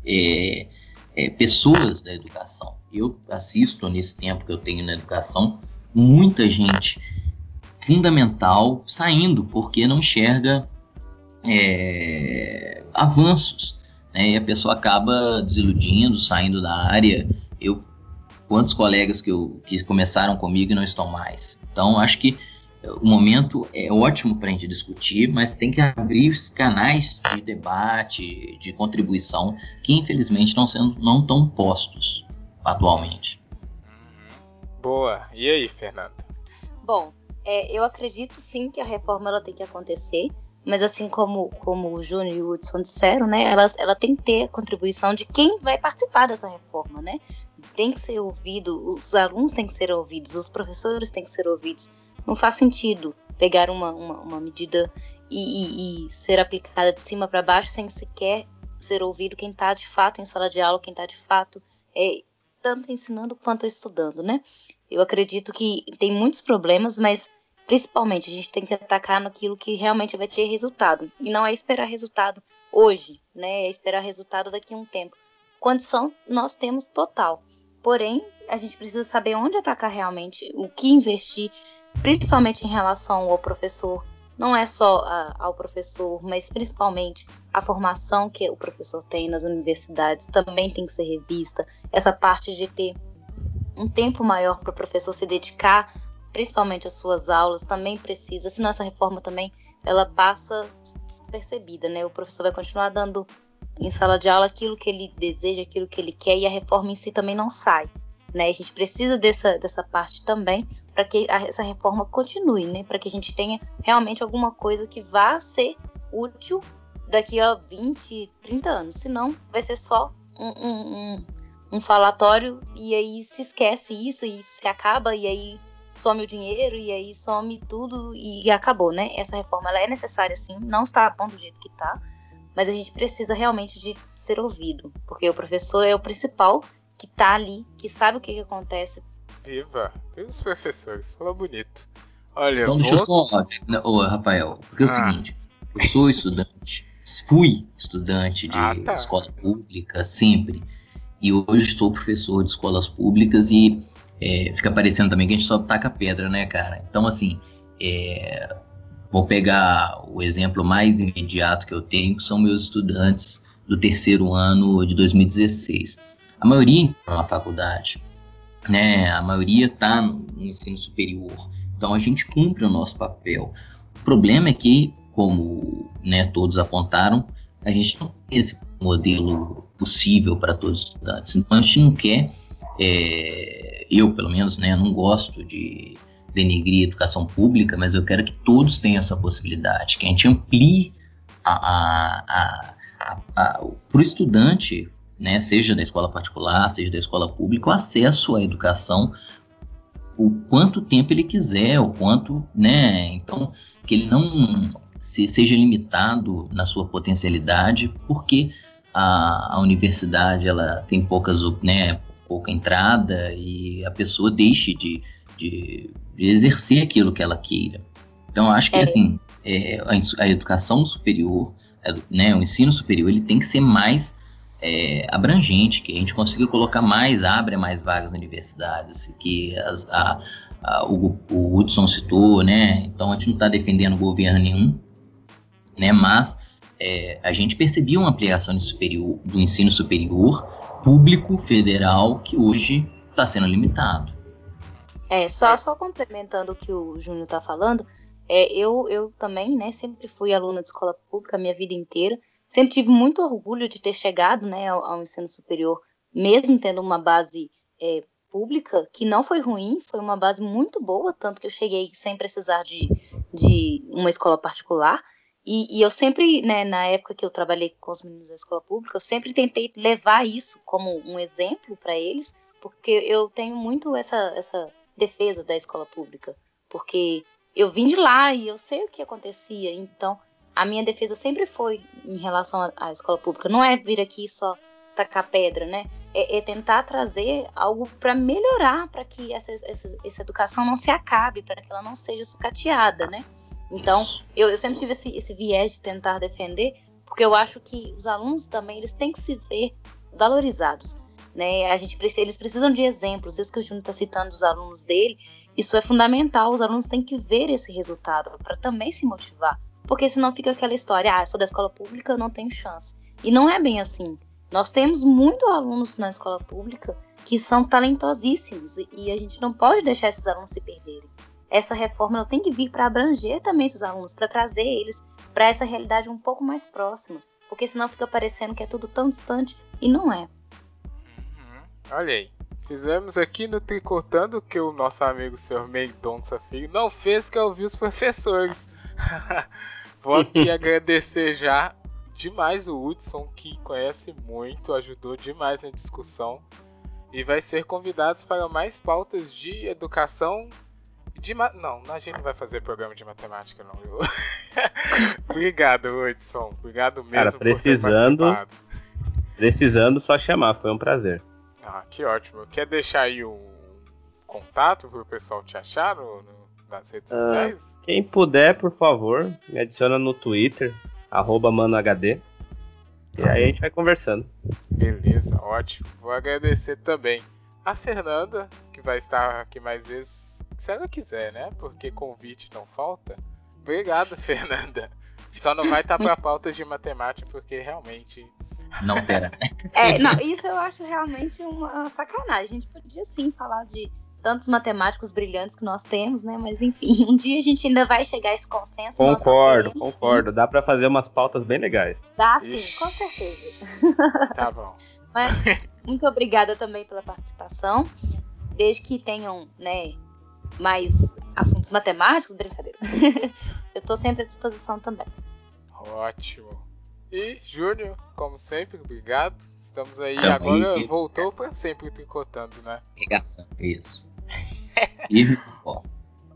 é, é, pessoas da educação. Eu assisto nesse tempo que eu tenho na educação muita gente fundamental saindo porque não enxerga é, avanços. Né? E a pessoa acaba desiludindo, saindo da área. Eu quantos colegas que, eu, que começaram comigo e não estão mais. Então acho que o momento é ótimo para a gente discutir, mas tem que abrir canais de debate, de contribuição, que infelizmente não, sendo, não estão postos atualmente. Uhum. Boa. E aí, Fernanda? Bom, é, eu acredito sim que a reforma ela tem que acontecer, mas assim como, como o Júnior e o Hudson disseram, né, ela, ela tem que ter a contribuição de quem vai participar dessa reforma, né? Tem que ser ouvido, os alunos têm que ser ouvidos, os professores têm que ser ouvidos não faz sentido pegar uma, uma, uma medida e, e, e, ser aplicada de cima para baixo sem sequer ser ouvido quem está de fato em sala de aula, quem está de fato é, tanto ensinando quanto estudando, né? Eu acredito que tem muitos problemas, mas principalmente a gente tem que atacar naquilo que realmente vai ter resultado e não é esperar resultado hoje, né? É esperar resultado daqui a um tempo. condição nós temos total. Porém, a gente precisa saber onde atacar realmente, o que investir, principalmente em relação ao professor. Não é só a, ao professor, mas principalmente a formação que o professor tem nas universidades também tem que ser revista. Essa parte de ter um tempo maior para o professor se dedicar, principalmente às suas aulas, também precisa. Senão essa reforma também ela passa despercebida, né? O professor vai continuar dando em sala de aula aquilo que ele deseja, aquilo que ele quer, e a reforma em si também não sai. Né? A gente precisa dessa, dessa parte também para que a, essa reforma continue, né? Para que a gente tenha realmente alguma coisa que vá ser útil daqui a 20, 30 anos. Senão, vai ser só um, um, um, um falatório e aí se esquece isso e isso se acaba e aí some o dinheiro e aí some tudo e acabou, né? Essa reforma ela é necessária sim, não está bom do jeito que está, mas a gente precisa realmente de ser ouvido, porque o professor é o principal que tá ali, que sabe o que, que acontece. Viva! Viva os professores, falou bonito. Olha, então vou... deixa eu só. Ô, Rafael, porque é o ah. seguinte, eu sou estudante, fui estudante de ah, tá. escola pública sempre, e hoje sou professor de escolas públicas e é, fica parecendo também que a gente só taca pedra, né, cara? Então, assim, é, Vou pegar o exemplo mais imediato que eu tenho, que são meus estudantes do terceiro ano de 2016. A maioria entra na faculdade, né? A maioria está no ensino superior. Então a gente cumpre o nosso papel. O problema é que, como né, todos apontaram, a gente não tem esse modelo possível para todos os estudantes. Então a gente não quer, é, eu pelo menos, né, não gosto de denegrir a educação pública, mas eu quero que todos tenham essa possibilidade, que a gente amplie a, a, a para o estudante, né, seja da escola particular, seja da escola pública, o acesso à educação o quanto tempo ele quiser, o quanto, né, então que ele não se, seja limitado na sua potencialidade, porque a, a universidade ela tem poucas, né, pouca entrada e a pessoa deixe de, de de exercer aquilo que ela queira. Então, acho que é. assim, é, a, a, educação superior, é, né, o ensino superior, ele tem que ser mais é, abrangente, que a gente consiga colocar mais, abre mais vagas nas universidades, que as, a, a, o, o Hudson citou, né? Então a gente não está defendendo governo nenhum, né? Mas é, a gente percebia uma ampliação superior, do ensino superior público federal que hoje está sendo limitado. É, só, só complementando o que o Júnior está falando, é, eu, eu também, né, sempre fui aluna de escola pública a minha vida inteira, sempre tive muito orgulho de ter chegado, né, ao, ao ensino superior, mesmo tendo uma base é, pública, que não foi ruim, foi uma base muito boa, tanto que eu cheguei sem precisar de, de uma escola particular, e, e, eu sempre, né, na época que eu trabalhei com os meninos da escola pública, eu sempre tentei levar isso como um exemplo para eles, porque eu tenho muito essa, essa defesa da escola pública, porque eu vim de lá e eu sei o que acontecia, então a minha defesa sempre foi em relação à escola pública. Não é vir aqui só tacar pedra, né? É, é tentar trazer algo para melhorar, para que essa, essa, essa, educação não se acabe, para que ela não seja sucateada, né? Então, eu, eu sempre tive esse, esse viés de tentar defender, porque eu acho que os alunos também eles têm que se ver valorizados. Né? A gente precisa, eles precisam de exemplos. Isso que o Júnior está citando dos alunos dele, isso é fundamental. Os alunos têm que ver esse resultado para também se motivar. Porque senão fica aquela história, ah, sou da escola pública, não tenho chance. E não é bem assim. Nós temos muitos alunos na escola pública que são talentosíssimos e a gente não pode deixar esses alunos se perderem. Essa reforma tem que vir para abranger também esses alunos, para trazer eles para essa realidade um pouco mais próxima, porque senão fica parecendo que é tudo tão distante e não é. Olha aí. Fizemos aqui no Tricotando que o nosso amigo Sr. Mendonça Filho não fez, que é ouvir os professores. Vou aqui agradecer já demais o Hudson, que conhece muito, ajudou demais na discussão. E vai ser convidados para mais pautas de educação. De ma... Não, a gente não vai fazer programa de matemática, não. Eu... Obrigado, Hudson. Obrigado mesmo Cara, precisando. Precisando, só chamar. Foi um prazer. Ah, que ótimo. Quer deixar aí um contato para o pessoal te achar no, no, nas redes ah, sociais? Quem puder, por favor, me adiciona no Twitter, arroba manohd. E aí a gente vai conversando. Beleza, ótimo. Vou agradecer também a Fernanda, que vai estar aqui mais vezes, se ela quiser, né? Porque convite não falta. Obrigado, Fernanda. Só não vai estar para pautas de matemática, porque realmente. Não terá. É, não, isso eu acho realmente uma sacanagem. A gente podia sim falar de tantos matemáticos brilhantes que nós temos, né? Mas enfim, um dia a gente ainda vai chegar a esse consenso. Concordo, concordo. Sim. Dá para fazer umas pautas bem legais. Dá sim, Ixi. com certeza. Tá bom. Mas, muito obrigada também pela participação. Desde que tenham, né, mais assuntos matemáticos, brincadeira. Eu tô sempre à disposição também. Ótimo. E, Júnior, como sempre, obrigado. Estamos aí, Também. agora voltou para sempre tricotando, né? Ligação, isso. e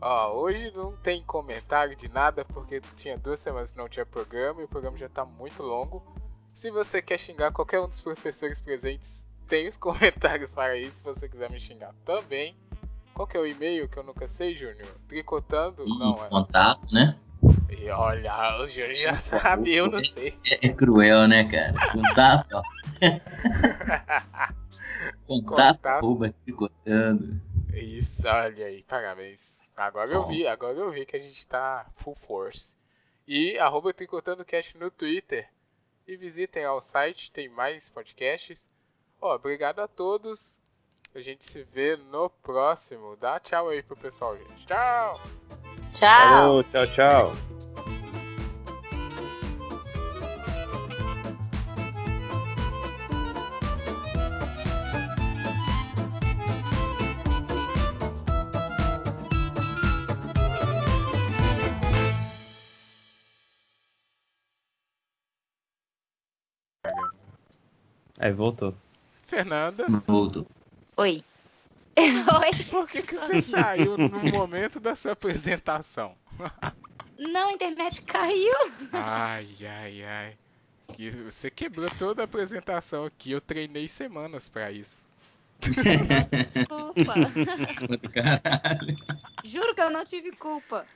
Ó, hoje não tem comentário de nada porque tinha duas semanas que não tinha programa e o programa já tá muito longo. Se você quer xingar qualquer um dos professores presentes, tem os comentários para isso. Se você quiser me xingar também. Qual que é o e-mail que eu nunca sei, Júnior? Tricotando? E não, é. Contato, né? E olha, o Júnior já sabe, eu não sei. É, é cruel, né, cara? Contato, ó. Contato, Contato. Isso, olha aí, parabéns. Agora Bom. eu vi, agora eu vi que a gente tá full force. E arroba Tricotando Cast no Twitter. E visitem ao site, tem mais podcasts. Ó, obrigado a todos. A gente se vê no próximo. Dá tchau aí pro pessoal, gente. Tchau! Tchau! Falou, tchau, tchau! Aí voltou. Fernanda. Voltou. Oi. Oi. Por que, que você saiu no momento da sua apresentação? Não, a internet caiu. Ai, ai, ai. Você quebrou toda a apresentação aqui. Eu treinei semanas para isso. Desculpa. Juro que eu não tive culpa.